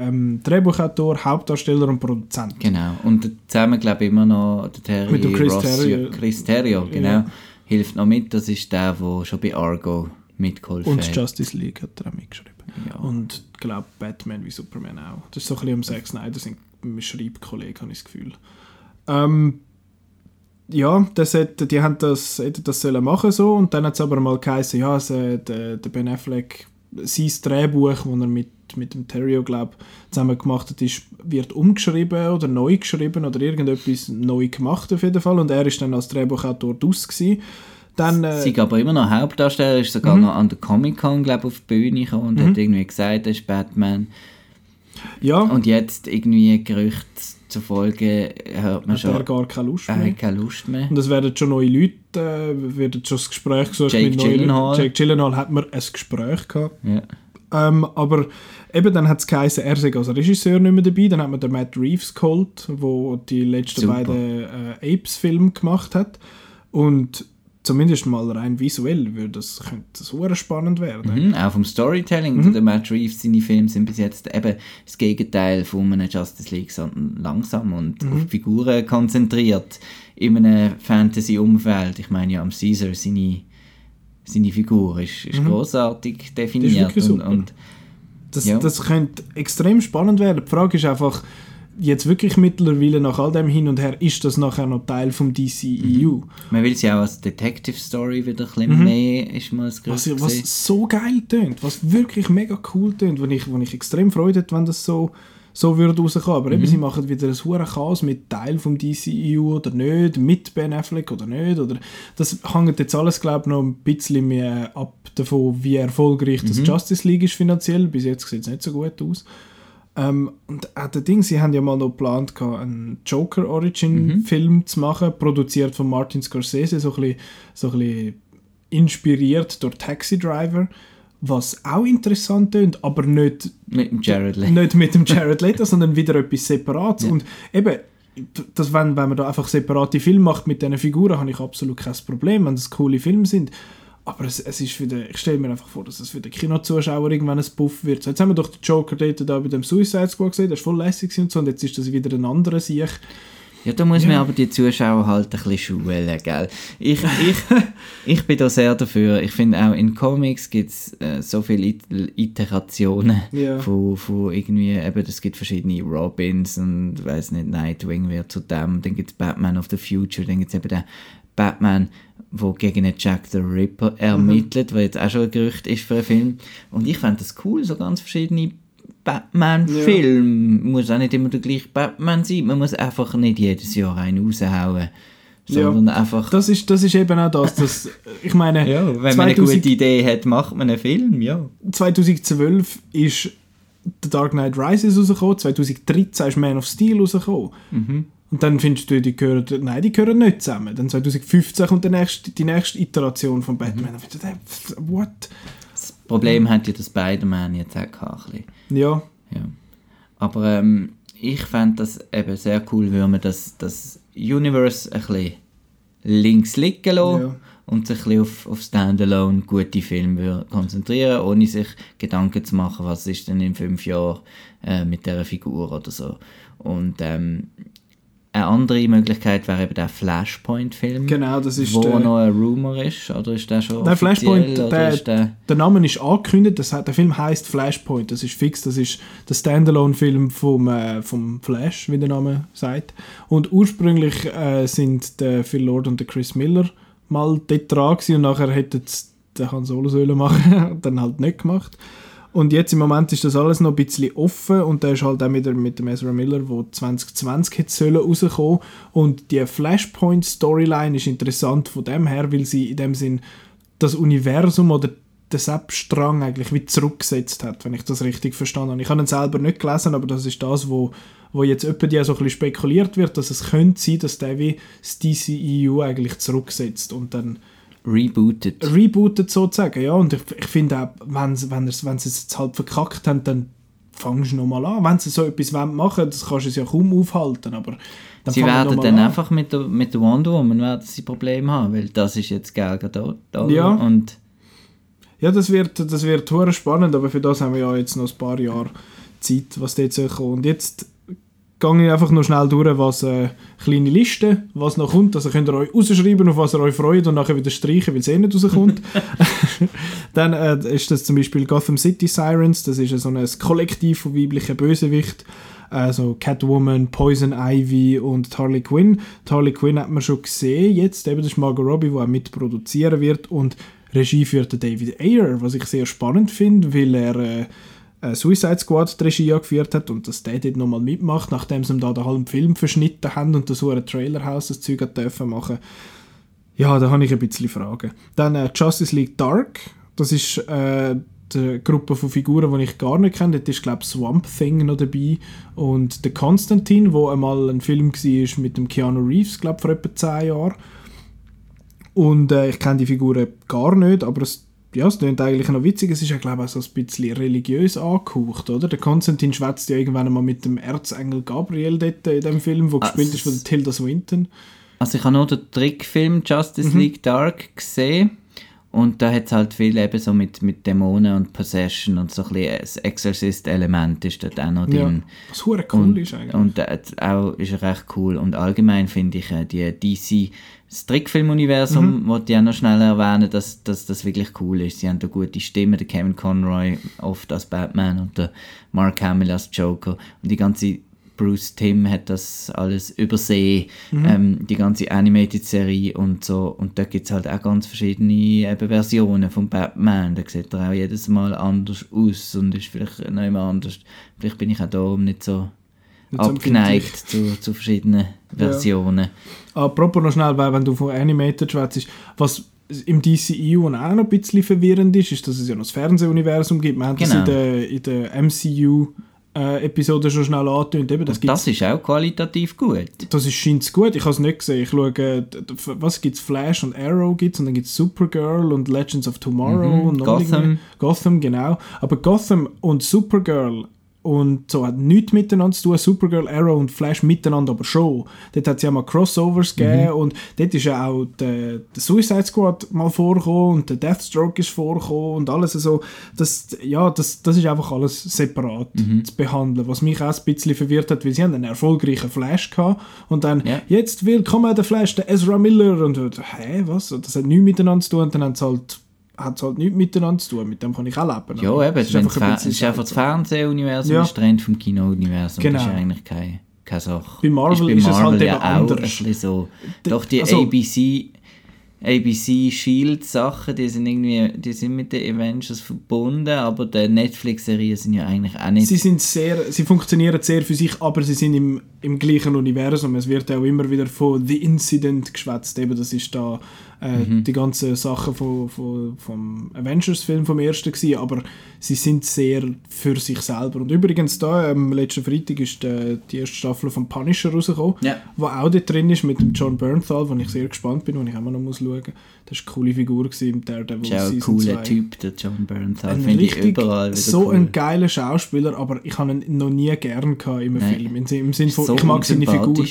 ähm, Drehbuchautor, Hauptdarsteller und Produzent. Genau. Und zusammen, glaube ich, immer noch der Terry Mit dem Chris Rossio- Terrio. Chris Terrio, genau. Ja. Hilft noch mit. Das ist der, der schon bei Argo mitgeholfen Und hat. Justice League hat er auch mitgeschrieben. Ja. Und ich glaube Batman wie Superman auch. Das ist so ein bisschen um Zack Snyder, sein Schreibkollege, habe ich das Gefühl. Ähm, ja, das hat, die haben das, hätten das sollen machen so und dann hat es aber mal geheißen, ja, der, der Ben Affleck, sein Drehbuch, das er mit, mit dem Terrio, glaube zusammen gemacht hat, ist, wird umgeschrieben oder neu geschrieben oder irgendetwas neu gemacht auf jeden Fall und er ist dann als Drehbuchautor aus gewesen. Dann, äh, Sie aber immer noch Hauptdarsteller, ist sogar Mhm. noch an der Comic-Con, glaube auf die Bühne gekommen und hat irgendwie gesagt, er ist Batman. ja, Und jetzt irgendwie Gerüchte zufolge hört man hat er schon, gar keine Lust er mehr. hat keine Lust mehr. Und es werden schon neue Leute, äh, werden schon das Gespräch gesucht Jake mit Gyllenhaal. Jake Gyllenhaal hat mir ein Gespräch gehabt. Ja. Ähm, aber eben dann hat es geheißen, er sei als Regisseur nicht mehr dabei. Dann hat man den Matt Reeves geholt, der die letzten Super. beiden äh, Apes-Filme gemacht hat. Und zumindest mal rein visuell würde das, könnte das sehr spannend werden. Mhm, auch vom Storytelling. Mhm. Der Matt Reeves, seine Filme sind bis jetzt eben das Gegenteil von einem Justice League, sondern langsam und Mhm. auf Figuren konzentriert in einem Fantasy-Umfeld. Ich meine ja, am Caesar, seine, seine Figur ist, ist großartig definiert. Mhm. wirklich und, und Das, Ja. das könnte extrem spannend werden. Die Frage ist einfach, jetzt wirklich mittlerweile nach all dem hin und her, ist das nachher noch Teil vom DCEU? man will sie auch als Detective Story wieder ein bisschen mehr, ist mal das Mhm. Was, was so geil tönt, was wirklich mega cool tönt, wo ich, wo ich extrem Freude hätte, wenn das so, so würde rauskommen. Aber Mhm. eben, sie machen wieder ein hure Chaos mit Teil vom DCEU oder nicht, mit Ben Affleck oder nicht. Oder das hängt jetzt alles, glaube ich, noch ein bisschen mehr ab davon, wie erfolgreich Mhm. das Justice League ist finanziell. Bis jetzt sieht es nicht so gut aus. Ähm, und auch der Ding, sie haben ja mal noch geplant, einen Joker-Origin-Film zu machen, produziert von Martin Scorsese, so ein bisschen, so ein bisschen inspiriert durch Taxi Driver, was auch interessant tönt, aber nicht, Mit dem Jared Leto. nicht mit dem Jared Leto, sondern wieder etwas Separates. Und eben, das, wenn, wenn man da einfach separate Filme macht mit diesen Figuren, habe ich absolut kein Problem, wenn das coole Filme sind. Aber es, es ist für den, ich stelle mir einfach vor, dass es für den Kinozuschauer irgendwann ein Buff wird. So, jetzt haben wir doch den Joker dort da bei dem Suicide Squad gesehen, der ist voll lässig und so, und jetzt ist das wieder ein anderer Sieg. Ja, da muss man aber die Zuschauer halt ein bisschen schulen, gell? Ich, ich, ich bin da sehr dafür. Ich finde auch in Comics gibt es äh, so viele It Iterationen Ja. von, von irgendwie, eben, es gibt verschiedene Robins und weiß nicht, Nightwing wird zu dem, dann gibt es Batman of the Future, dann gibt es eben den Batman, wo gegen den Jack the Ripper ermittelt, was jetzt auch schon ein Gerücht ist für einen Film. Und ich fände das cool, so ganz verschiedene Batman-Filme. Muss auch nicht immer der gleiche Batman sein. Man muss einfach nicht jedes Jahr einen raushauen. Sondern einfach. Das ist, das ist eben auch das, dass, ich meine, ja, wenn man eine 2000 gute Idee hat, macht man einen Film, ja. 2012 ist The Dark Knight Rises rausgekommen, 2013 ist Man of Steel rausgekommen. Mhm. Und dann findest du, die gehören, nein, die gehören nicht zusammen. Dann 2015 kommt die nächste, die nächste Iteration von Batman. Dann findest du, what? Das Problem hat ja der Spider-Man jetzt auch ein bisschen. Ja, Ja. Aber ähm, ich fände das eben sehr cool, wenn man das, das Universe ein bisschen links liegen lassen Ja. und sich ein bisschen auf, auf Standalone gute Filme konzentrieren, ohne sich Gedanken zu machen, was ist denn in fünf Jahren äh, mit dieser Figur oder so. Und ähm, eine andere Möglichkeit wäre eben der Flashpoint-Film, genau, das ist wo der, noch ein Rumor ist, oder ist der schon Der Flashpoint, der- der... der Name ist angekündigt, das, der Film heißt Flashpoint, das ist fix, das ist der Standalone-Film vom, äh, vom Flash, wie der Name sagt. Und ursprünglich äh, sind der Phil Lord und der Chris Miller mal dort dran gewesen und nachher hätten sie den Han Solo sollen machen dann halt nicht gemacht. Und jetzt im Moment ist das alles noch ein bisschen offen und der ist halt auch wieder mit dem Ezra Miller, wo 2020 hätte sollen rauskommen und die Flashpoint-Storyline ist interessant von dem her, weil sie in dem Sinn das Universum oder den Sepp-Strang eigentlich wie zurückgesetzt hat, wenn ich das richtig verstanden habe. Ich habe ihn selber nicht gelesen, aber das ist das, wo, wo jetzt öppe die so ein bisschen spekuliert wird, dass es könnte sein, dass der wie das DCEU eigentlich zurücksetzt und dann Rebooted. rebootet sozusagen, ja. Und ich, ich finde auch, wenn sie wenn sie- wenn sie es jetzt halt verkackt haben, dann fangst du nochmal an. Wenn sie so etwas wollen machen das kannst du es ja kaum aufhalten, aber Sie werden dann an. einfach mit der, mit der Wonder Woman werden sie Probleme haben, weil das ist jetzt Gal Gadot. Ja. Und Ja, das wird, das wird spannend, aber für das haben wir ja jetzt noch ein paar Jahre Zeit, was dort soll kommen. Und jetzt gehe ich einfach noch schnell durch, was äh, kleine Liste, was noch kommt. Also könnt ihr euch rausschreiben, auf was ihr euch freut und nachher wieder streichen, weil es eh nicht rauskommt. Dann äh, ist das zum Beispiel Gotham City Sirens, das ist so ein Kollektiv von weiblichen Bösewicht. Also Catwoman, Poison Ivy und Harley Quinn. Die Harley Quinn hat man schon gesehen jetzt, eben das ist Margot Robbie, die auch mitproduzieren wird und Regie führt David Ayer, was ich sehr spannend finde, weil er äh, äh, Suicide Squad die Regie angeführt hat und dass der dort nochmal mitmacht, nachdem sie ihm da den halben Film verschnitten haben und das so ein Trailerhaus das Zeug dürfen machen. Ja, da habe ich ein bisschen Fragen. Dann äh, Justice League Dark, das ist äh, die Gruppe von Figuren, die ich gar nicht kenne. Dort ist, glaube ich, Swamp Thing noch dabei und der Konstantin, wo einmal ein Film war mit dem Keanu Reeves, glaube vor etwa 10 Jahren. Und äh, ich kenne die Figuren gar nicht, aber es, ja, es klingt eigentlich noch witzig. Es ist ja, glaube ich, so ein bisschen religiös angehaucht, oder? Der Konstantin schwätzt ja irgendwann einmal mit dem Erzengel Gabriel dort in dem Film, wo Ah, gespielt ist von Tilda Swinton. Also ich habe nur den Trickfilm Justice League Dark gesehen und da hat es halt viel eben so mit, mit Dämonen und Possession und so ein bisschen das Exorcist-Element ist dort auch noch Ja, drin. was hure cool und, ist eigentlich. Und äh, auch ist recht cool. Und allgemein finde ich äh, die DC das Trickfilm-Universum, Mhm. wollte ich auch noch schnell erwähnen, dass, dass das wirklich cool ist. Sie haben eine gute Stimme, der Kevin Conroy oft als Batman und der Mark Hamill als Joker. Und die ganze Bruce Tim hat das alles übersehen, Mhm. ähm, die ganze Animated-Serie und so. Und da gibt es halt auch ganz verschiedene eben Versionen von Batman. Da sieht er auch jedes Mal anders aus und ist vielleicht noch immer anders. Vielleicht bin ich auch da nicht so Nicht abgeneigt zu, zu verschiedenen Versionen. Apropos noch schnell, weil wenn du von Animated schwätzt, was im DCEU auch noch ein bisschen verwirrend ist, ist, dass es ja noch das Fernsehuniversum gibt. Haben Genau. das in der, in der MCU-Episode schon schnell angetönt. Eben, das, Und das ist auch qualitativ gut. das ist scheint gut. Ich habe es nicht gesehen. Ich schaue, äh, was gibt es? Flash und Arrow gibt's und dann gibt es Supergirl und Legends of Tomorrow Mhm, und noch Gotham. Gotham, genau. Aber Gotham und Supergirl und so hat nichts miteinander zu tun. Supergirl, Arrow und Flash miteinander aber schon. Dort hat es ja mal Crossovers gegeben und dort ist ja auch der, der Suicide Squad mal vorgekommen und der Deathstroke ist vorgekommen und alles so. Das, ja, das, das ist einfach alles separat zu behandeln. Was mich auch ein bisschen verwirrt hat, weil sie haben einen erfolgreichen Flash gehabt und dann Ja. jetzt willkommen der Flash, der Ezra Miller und hä, was? Das hat nichts miteinander zu tun und dann haben sie halt hat es halt nichts miteinander zu tun. Mit dem kann ich auch leben. Ja, eben, es ist, einfach, ein es ist einfach das. Fernsehuniversum, Ja. ist getrennt vom Kinouniversum. Das ist Genau. eigentlich keine, keine Sache. Bei Marvel ist, ist es halt eben ja auch anders. ein bisschen so. Doch die also- ABC, ABC Shield Sachen, die sind irgendwie, die sind mit den Avengers verbunden, aber die Netflix-Serien sind ja eigentlich auch nicht. Sie sind sehr, sie funktionieren sehr für sich, aber sie sind im, im gleichen Universum. Es wird auch immer wieder von The Incident geschwätzt. Eben, das ist da äh, Mhm. die ganzen Sachen von, von, vom Avengers-Film vom ersten gewesen, aber sie sind sehr für sich selber. Und übrigens da, am letzten Freitag ist die, die erste Staffel von Punisher rausgekommen, Ja. wo auch dort drin ist mit dem John Bernthal, wo ich sehr gespannt bin, wo ich mal noch muss schauen. Das war eine coole Figur gewesen im Daredevil ist auch ein cooler 2. Typ, der John Bernthal. Finde ich überall so cool. ein geiler Schauspieler, aber ich habe ihn noch nie gern gehabt in einem Nein. Film. Im, Im Sinne von, So ich mag seine Figur.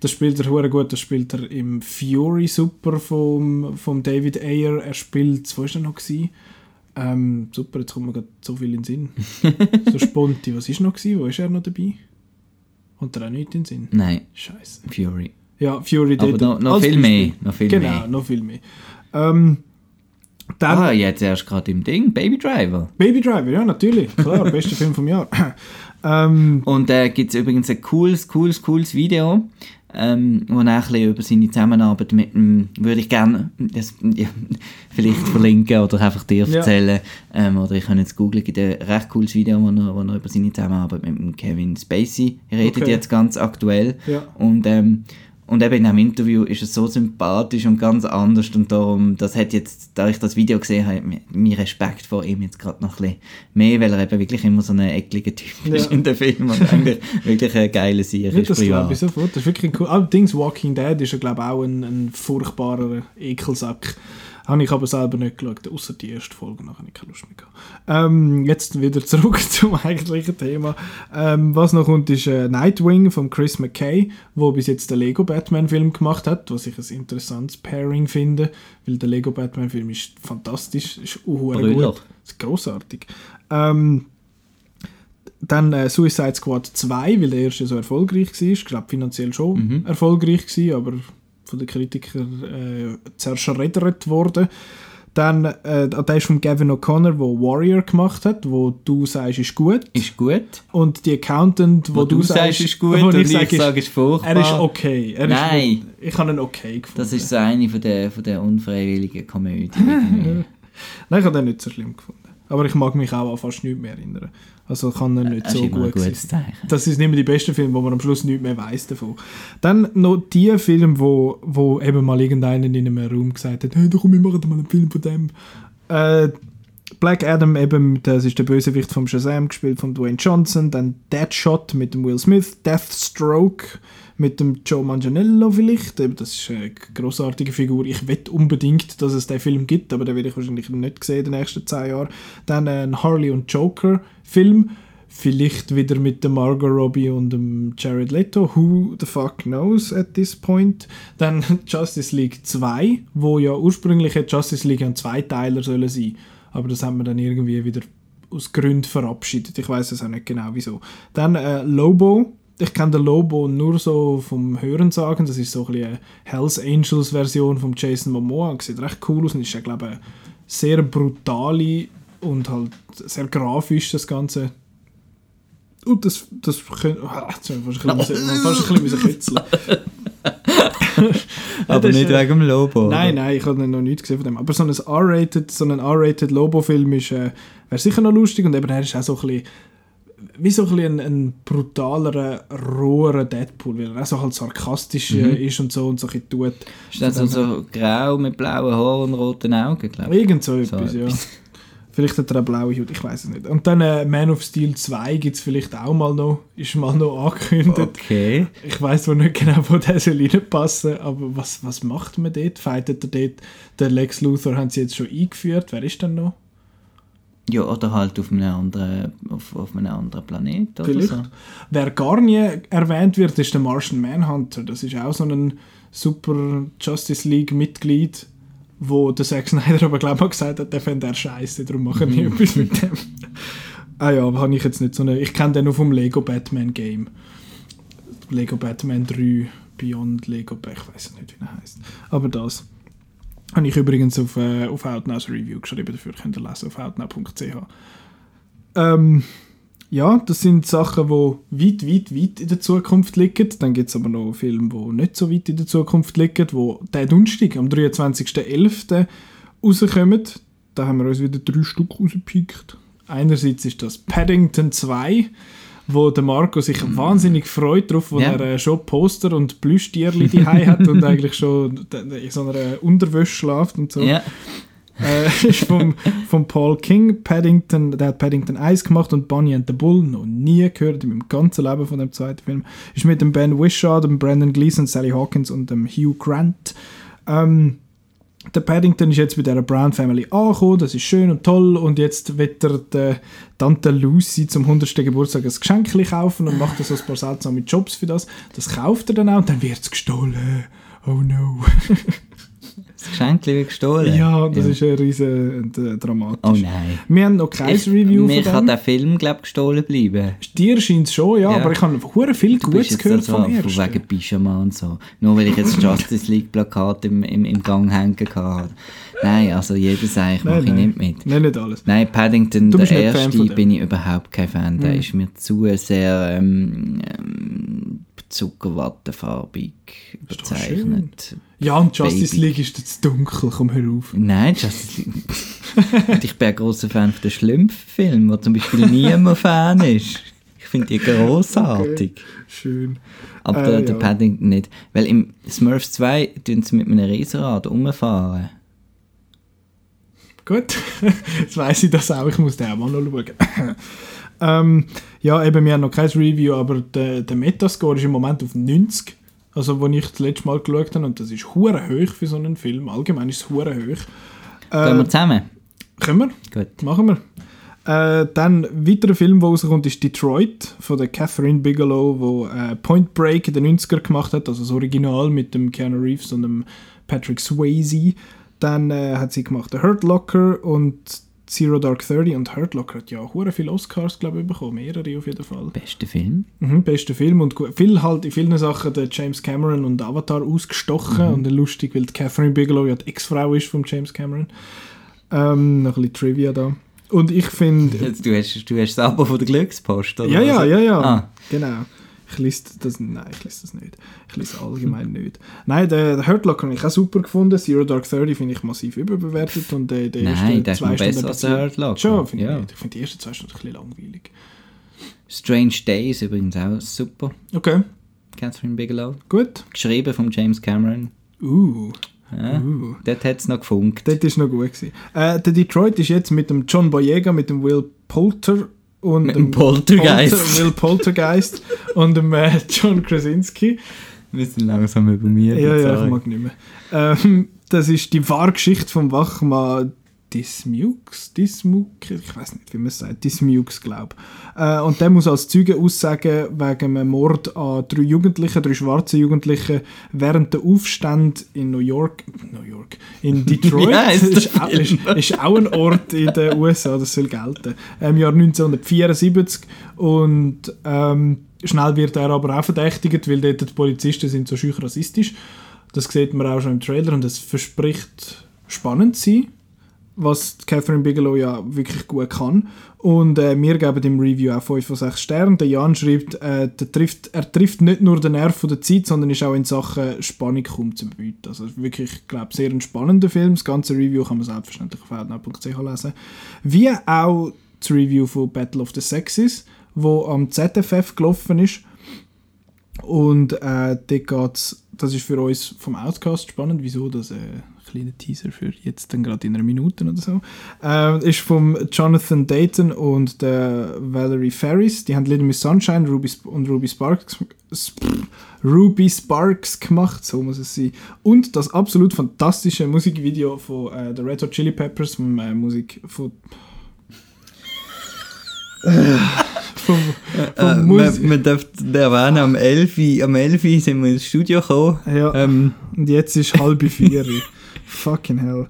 Das spielt er hure gut. Das spielt er im Fury super vom, vom David Ayer. Er spielt, wo war er noch? Gewesen? Ähm, super, jetzt kommt mir gerade so viel in den Sinn. so Sponti, was ist noch gewesen? Wo ist er noch dabei? Kommt er auch nicht in den Sinn? Nein, Scheiße. Fury. Ja, Fury Aber dort noch, noch als viel mehr. Noch viel Genau, mehr. noch viel mehr. Ähm, dann Ah, jetzt erst gerade im Ding, Baby Driver. Baby Driver, ja, natürlich. Klar, bester Film vom Jahr. ähm, Und da äh, gibt es übrigens ein cooles, cooles, cooles Video, ähm, wo er ein bisschen über seine Zusammenarbeit mit dem, würde ich gerne das, ja, vielleicht verlinken oder einfach dir Ja. erzählen. Ähm, oder ich kann jetzt googeln, gibt ein recht cooles Video, wo er, wo er über seine Zusammenarbeit mit dem Kevin Spacey redet, Okay. jetzt ganz aktuell. Ja. Und, ähm, und eben in diesem Interview ist es so sympathisch und ganz anders und darum, das hat jetzt, da ich das Video gesehen habe, mein Respekt vor ihm jetzt gerade noch ein bisschen mehr, weil er eben wirklich immer so ein ekliger Typ ist Ja. in den Filmen und eigentlich wirklich ein geiler Sieg Ja, ist das glaube privat. ich sofort. Das ist wirklich ein cool. Allerdings Walking Dead ist ja glaube auch ein, ein furchtbarer Ekelsack. Habe ich aber selber nicht geschaut, außer die erste Folge, nachher habe ich keine Lust mehr gehabt. Ähm, jetzt wieder zurück zum eigentlichen Thema. Ähm, was noch kommt, ist äh, Nightwing von Chris McKay, wo bis jetzt den Lego Batman Film gemacht hat, was ich ein interessantes Pairing finde, weil der Lego Batman Film ist fantastisch, ist gut, ist großartig. Ähm, dann äh, Suicide Squad 2, weil der erste so erfolgreich war. Ich glaube, finanziell schon erfolgreich war, aber von den Kritikern äh, zerschreddert worden. Dann, äh, der ist von Gavin O'Connor, der Warrior gemacht hat, wo du sagst, ist gut. Ist gut. Und die Accountant, wo, Wo du sagst, ist gut und ich sage, sage, ist furchtbar. Er ist okay. Er Nein. Ist, ich habe ihn okay gefunden. Das ist so eine von der, von der unfreiwilligen Komödien. Nein, ich habe den nicht so schlimm gefunden. Aber ich mag mich auch an fast nichts mehr erinnern. Also kann er nicht Das so gut sein. Das ist nicht mehr die besten Filme, wo man am Schluss nichts mehr weiß davon. Dann noch die Filme, wo, wo eben mal irgendeiner in einem Raum gesagt hat, hey, komm, wir machen mal einen Film von dem. Äh, Black Adam eben, das ist der Bösewicht vom Shazam, gespielt von Dwayne Johnson. Dann Deadshot mit dem Will Smith. Deathstroke mit dem Joe Manganiello vielleicht. Das ist eine großartige Figur. Ich wette unbedingt, dass es den Film gibt, aber den werde ich wahrscheinlich nicht sehen in den nächsten zehn Jahren. Dann ein Harley und Joker Film. Vielleicht wieder mit dem Margot Robbie und dem Jared Leto. Who the fuck knows at this point? Dann Justice League 2, wo ja ursprünglich Justice League ein Zweiteiler sollen sein. Aber das haben wir dann irgendwie wieder aus Gründen verabschiedet. Ich weiß es auch nicht genau wieso. Dann äh, Lobo. Ich kenne den Lobo nur so vom Hören sagen. Das ist so ein eine Hells Angels Version von Jason Momoa. Sieht recht cool aus und ist ja glaube ich sehr brutale und halt sehr grafisch das Ganze. Und das, das könnte... Ah, jetzt haben wir fast ein bisschen, kitzeln. Aber nicht äh, wegen dem Lobo. Nein, oder? nein, ich habe noch nichts gesehen von dem. Aber so ein R-rated, so ein R-rated Lobo-Film ist, äh, wäre sicher noch lustig und eben er ist auch so ein bisschen, wie so ein, bisschen ein, brutalerer, roherer Deadpool, weil er auch so halt sarkastisch äh, ist und so und so ein bisschen tut. Ist das so, so grau mit blauen Haaren und roten Augen, glaube ich? Irgend so So etwas, ja. Vielleicht hat er eine blaue Haut, ich weiß es nicht. Und dann äh, Man of Steel 2 gibt es vielleicht auch mal noch, ist mal noch angekündigt. Okay. Ich weiß zwar nicht genau, wo der soll reinpassen, aber was, was macht man dort? Fightet er dort? Den Lex Luthor haben sie jetzt schon eingeführt. Wer ist denn noch? Ja, oder halt auf einem anderen, auf, auf einem anderen Planet oder Vielleicht. so. Wer gar nie erwähnt wird, ist der Martian Manhunter. Das ist auch so ein super Justice League Mitglied, wo der Zack Snyder aber glaube ich gesagt hat, der fände er scheiße, darum machen wir etwas mit dem. ah ja, aber habe ich jetzt nicht so eine. Ich kenne den nur vom Lego Batman Game. Lego Batman 3 Beyond Lego ich weiß nicht, wie er heißt. Aber das. Habe ich übrigens auf, äh, auf Outnows Review geschrieben, dafür könnt ihr lesen auf outnow.ch. Ähm, ja, das sind Sachen, die weit, weit, weit in der Zukunft liegen. Dann gibt es aber noch Filme, die nicht so weit in der Zukunft liegen, die diesen Donnerstag, am 23.11. rauskommen. Da haben wir uns wieder drei Stück rausgepickt. Einerseits ist das Paddington 2, wo der Marco sich wahnsinnig freut drauf, wo Ja. er äh, schon Poster und Plüschtierli daheim hat und eigentlich schon in so einer Unterwäsche schlaft und so Ja. äh, ist vom, vom Paul King, Paddington, der hat Paddington 1 gemacht und Bonnie and the Bull, noch nie gehört in meinem ganzen Leben von dem zweiten Film. Ist mit dem Ben Whishaw, dem Brandon Gleeson, Sally Hawkins und dem Hugh Grant. Ähm, der Paddington ist jetzt bei dieser Brown Family angekommen, das ist schön und toll und jetzt wird er der Tante Lucy zum 100. Geburtstag ein Geschenk kaufen und macht so ein paar seltsame Jobs für das. Das kauft er dann auch und dann wird es gestohlen. Oh no. Das Geschenk wird gestohlen. Ja, das ist ein riesen äh, dramatisch. Oh nein. Wir haben noch kein Ich, Review mir kann der Film, glaube ich, gestohlen bleiben. Dir scheint es schon, ja, Ja. aber ich habe hure viel Du Gutes gehört also vom von ersten. wegen Pyjama und so. Nur weil ich jetzt Justice League Plakat im, im, im Gang hängen hatte. Nein, also jedes eigentlich mache ich nicht mit. Nein, nicht alles. Nein, Paddington, der erste, bin ich überhaupt kein Fan. Der Mhm. ist mir zu sehr ähm, ähm, schön. überzeichnet. Ja, und Justice Baby. League ist jetzt dunkel, komm hör auf. Nein, Justice League. Und ich bin ein grosser Fan von den Schlümpf-Filmen, wo zum Beispiel niemand Fan ist. Ich finde die grossartig. Schön. Aber Äh, der, der ja. Paddington nicht. Weil im Smurfs 2 tun sie mit einem Riesenrad rumfahren. Gut, jetzt weiss ich das auch, ich muss den auch mal noch schauen. Ähm, ja, eben, wir haben noch kein Review, aber der, der Metascore ist im Moment auf 90. Also, wo ich das letzte Mal geschaut habe, und das ist hure hoch für so einen Film. Allgemein ist es hure hoch. Gehen wir zusammen? können wir? Gut. Machen wir. Äh, dann ein weiterer Film, der rauskommt, ist Detroit von der Catherine Bigelow, wo äh, Point Break in den 90er gemacht hat, also das Original mit dem Keanu Reeves und dem Patrick Swayze. Dann äh, hat sie gemacht The Hurt Locker und Zero Dark Thirty und Hurt Locker hat ja hure viele Oscars, glaube ich, bekommen, mehrere auf jeden Fall. Bester Film. Mhm, bester Film und viel halt in vielen Sachen der James Cameron und Avatar ausgestochen und lustig, weil Catherine Bigelow ja die Ex-Frau ist von James Cameron. Ähm, noch ein bisschen Trivia da. Und ich finde... Du, hast, du hast das Abo von der Glückspost, oder? Ja, ja, ja, ja. Ah. Genau. Ich lese das, nein, ich lese das nicht. Ich lese allgemein nicht. Nein, der, der Hurt Locker habe ich auch super gefunden. Zero Dark Thirty finde ich massiv überbewertet und der, der Nein, der ist zwei noch besser Stunden als der Hurt Locker. Schon, finde Ja. ich nicht. Ich finde die ersten zwei Stunden ein bisschen langweilig. Strange Days übrigens auch super. Okay, Catherine Bigelow. gut. Geschrieben von James Cameron. Uh, Ja. uh. Dort hat es noch gefunkt. Das war noch gut. Gewesen. Äh, der Detroit ist jetzt mit dem John Boyega, mit dem Will Poulter und Mit dem Poltergeist. Polter, Will Poltergeist und dem äh, John Krasinski. Wir sind langsam über mir. Ja, ja, ich mag nicht mehr. Ähm, das ist die wahre Geschichte vom Wachmann Dismukes, Dismuk, ich weiß nicht, wie man es sagt, Dismukes, glaube äh, Und der muss als Zeuge aussagen wegen einem Mord an drei Jugendlichen, drei schwarze Jugendlichen während der Aufstände in New York, New York, in Detroit. Heisst der ist, auch, ist, ist auch ein Ort in den USA, das soll gelten. Im Jahr 1974 und ähm, schnell wird er aber auch verdächtigt, weil dort die Polizisten sind so schüch rassistisch. Das sieht man auch schon im Trailer und es verspricht spannend zu sein, was Catherine Bigelow ja wirklich gut kann. Und äh, wir geben dem Review auch 5 von 6 Sternen. Der Jan schreibt, äh, der trifft, er trifft nicht nur den Nerv von der Zeit, sondern ist auch in Sachen Spannung kaum zu bieten. Also wirklich, ich glaube, sehr ein spannender Film. Das ganze Review kann man selbstverständlich auf outnow.ch lesen. Wie auch das Review von Battle of the Sexes, wo am ZFF gelaufen ist. Und äh, dort geht's, das ist für uns vom Outcast spannend, wieso das äh, kleiner Teaser für jetzt dann gerade in einer Minute oder so, äh, ist vom Jonathan Dayton und der Valerie Ferris. Die haben Little Miss Sunshine Ruby und Ruby Sparks, Sp Ruby Sparks gemacht, so muss es sein. Und das absolut fantastische Musikvideo von äh, der Red Hot Chili Peppers, vom, äh, Musik von vom, vom Äh, Musik. man, darf erwähnen, am 11. Uhr- Am 11. Uhr sind wir ins Studio gekommen. Ja. Ähm, Und jetzt ist halb vier. Fucking hell.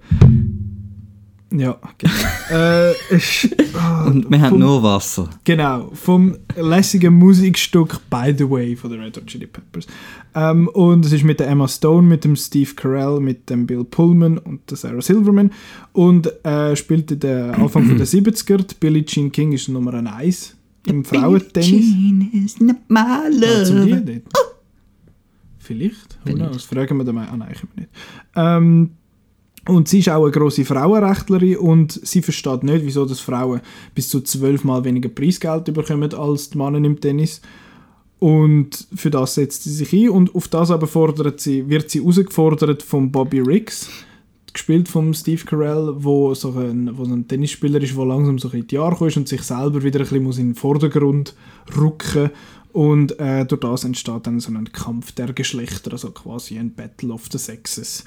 Ja, genau. äh, ist, ah, und wir haben vom- nur Wasser. Genau, vom lässigen Musikstück By the Way von den Red Hot Chili Peppers. Ähm, und es ist mit der Emma Stone, mit dem Steve Carell, mit dem Bill Pullman und der Sarah Silverman. Und äh, spielt in der Anfang von der 70er. Die Billie Jean King ist Nummer 1 im Frauentennis. Geht's um die dort? Vielleicht? Who knows? Fragen wir den mal. Ah nein, können wir nicht. Ähm, und sie ist auch eine grosse Frauenrechtlerin und sie versteht nicht, wieso das Frauen bis zu zwölfmal weniger Preisgeld bekommen als die Männer im Tennis. Und für das setzt sie sich ein und auf das aber fordert sie, wird sie herausgefordert von Bobby Riggs, gespielt von Steve Carell, wo so ein, wo ein Tennisspieler ist, der langsam so in die Jahre kommt und sich selber wieder ein bisschen in den Vordergrund rücken und äh, durch das entsteht dann so ein Kampf der Geschlechter, also quasi ein Battle of the Sexes.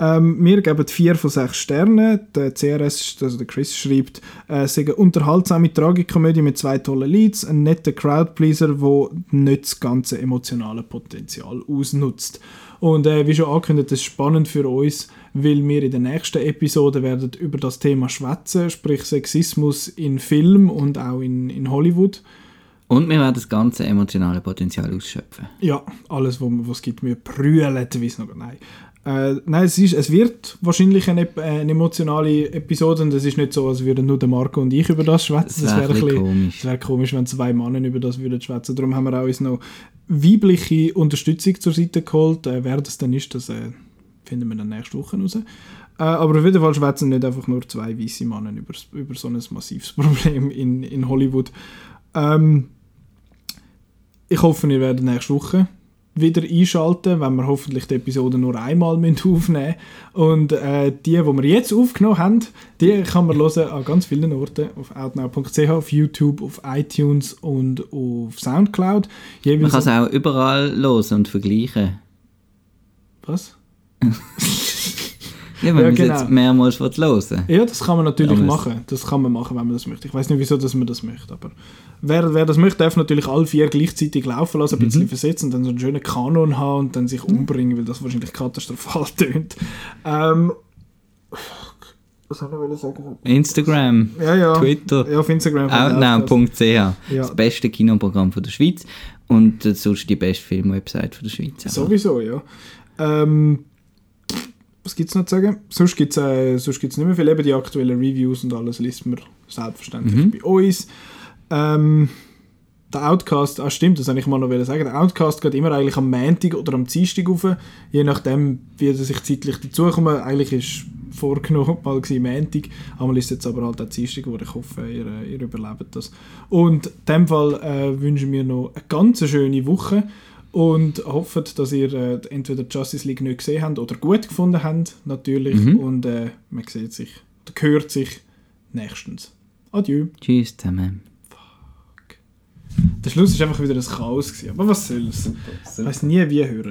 Ähm, wir geben 4 von 6 Sternen. Der CRS, also der Chris, schreibt, äh, sei eine unterhaltsame Tragikomödie mit zwei tollen Leads, ein netter Crowdpleaser, der nicht das ganze emotionale Potenzial ausnutzt. Und äh, wie schon angekündigt, das ist spannend für uns, weil wir in der nächsten Episode werden über das Thema schwätzen, sprich Sexismus in Film und auch in, in Hollywood. Und wir werden das ganze emotionale Potenzial ausschöpfen. Ja, alles, was es gibt, wir brüllen, wie es noch nein. Äh, nein, es, ist, es wird wahrscheinlich eine, äh, eine emotionale Episode und es ist nicht so, als würden nur der Marco und ich über das schwätzen. Das wäre ein bisschen- komisch. es wäre komisch, wenn zwei Männer über das würden schwätzen. Darum haben wir auch uns noch weibliche Unterstützung zur Seite geholt. Äh, wer das dann ist, das äh, finden wir dann nächste Woche raus. Äh, aber auf jeden Fall schwätzen nicht einfach nur zwei weiße Männer über, über so ein massives Problem in, in Hollywood. Ähm, ich hoffe, ihr werdet nächste Woche wieder einschalten, wenn wir hoffentlich die Episode nur einmal müssen aufnehmen Und äh, die, die wir jetzt aufgenommen haben, die kann man hören an ganz vielen Orten. Auf outnow.ch, auf YouTube, auf iTunes und auf Soundcloud. Man Jeweils kann es auch überall hören und vergleichen. Was? Ja, wenn Ja, genau. jetzt mehrmals will hören Ja, das kann man natürlich es- machen. Das kann man machen, wenn man das möchte. Ich weiß nicht, wieso dass man das möchte, aber wer, wer das möchte, darf natürlich alle vier gleichzeitig laufen lassen, ein Mhm. bisschen versetzen und dann so einen schönen Kanon haben und dann sich umbringen, weil das wahrscheinlich katastrophal tönt. Ähm, was ich wollen sagen? Instagram, Ja, ja. Twitter, Ja, auf Instagram. outnow.ch. Ja. Das beste Kinoprogramm von der Schweiz und sonst die beste Filmwebsite von der Schweiz. Sowieso, ja. Ähm, was gibt es noch zu sagen? Sonst gibt es äh, sonst gibt's nicht mehr viel. Eben die aktuellen Reviews und alles liest man selbstverständlich Mhm. bei uns. Ähm, der Outcast, ah stimmt, das wollte ich mal noch sagen. Der Outcast geht immer eigentlich am Montag oder am Dienstag rauf, je nachdem, wie er sich zeitlich dazukommen. Eigentlich ist vorgenommen mal gewesen, Montag, einmal ist es jetzt aber halt auch Dienstag, wo ich hoffe, ihr, äh, ihr überlebt das. Und in dem Fall äh, wünschen wir noch eine ganz schöne Woche und hoffen, dass ihr äh, entweder Justice League nicht gesehen habt oder gut gefunden habt, natürlich. Mhm. Und äh, man sieht sich, oder hört sich nächstens. Adieu. Tschüss zusammen. Der Schluss ist einfach wieder ein Chaos gewesen, aber was soll's? Ich weiß nie wie hören.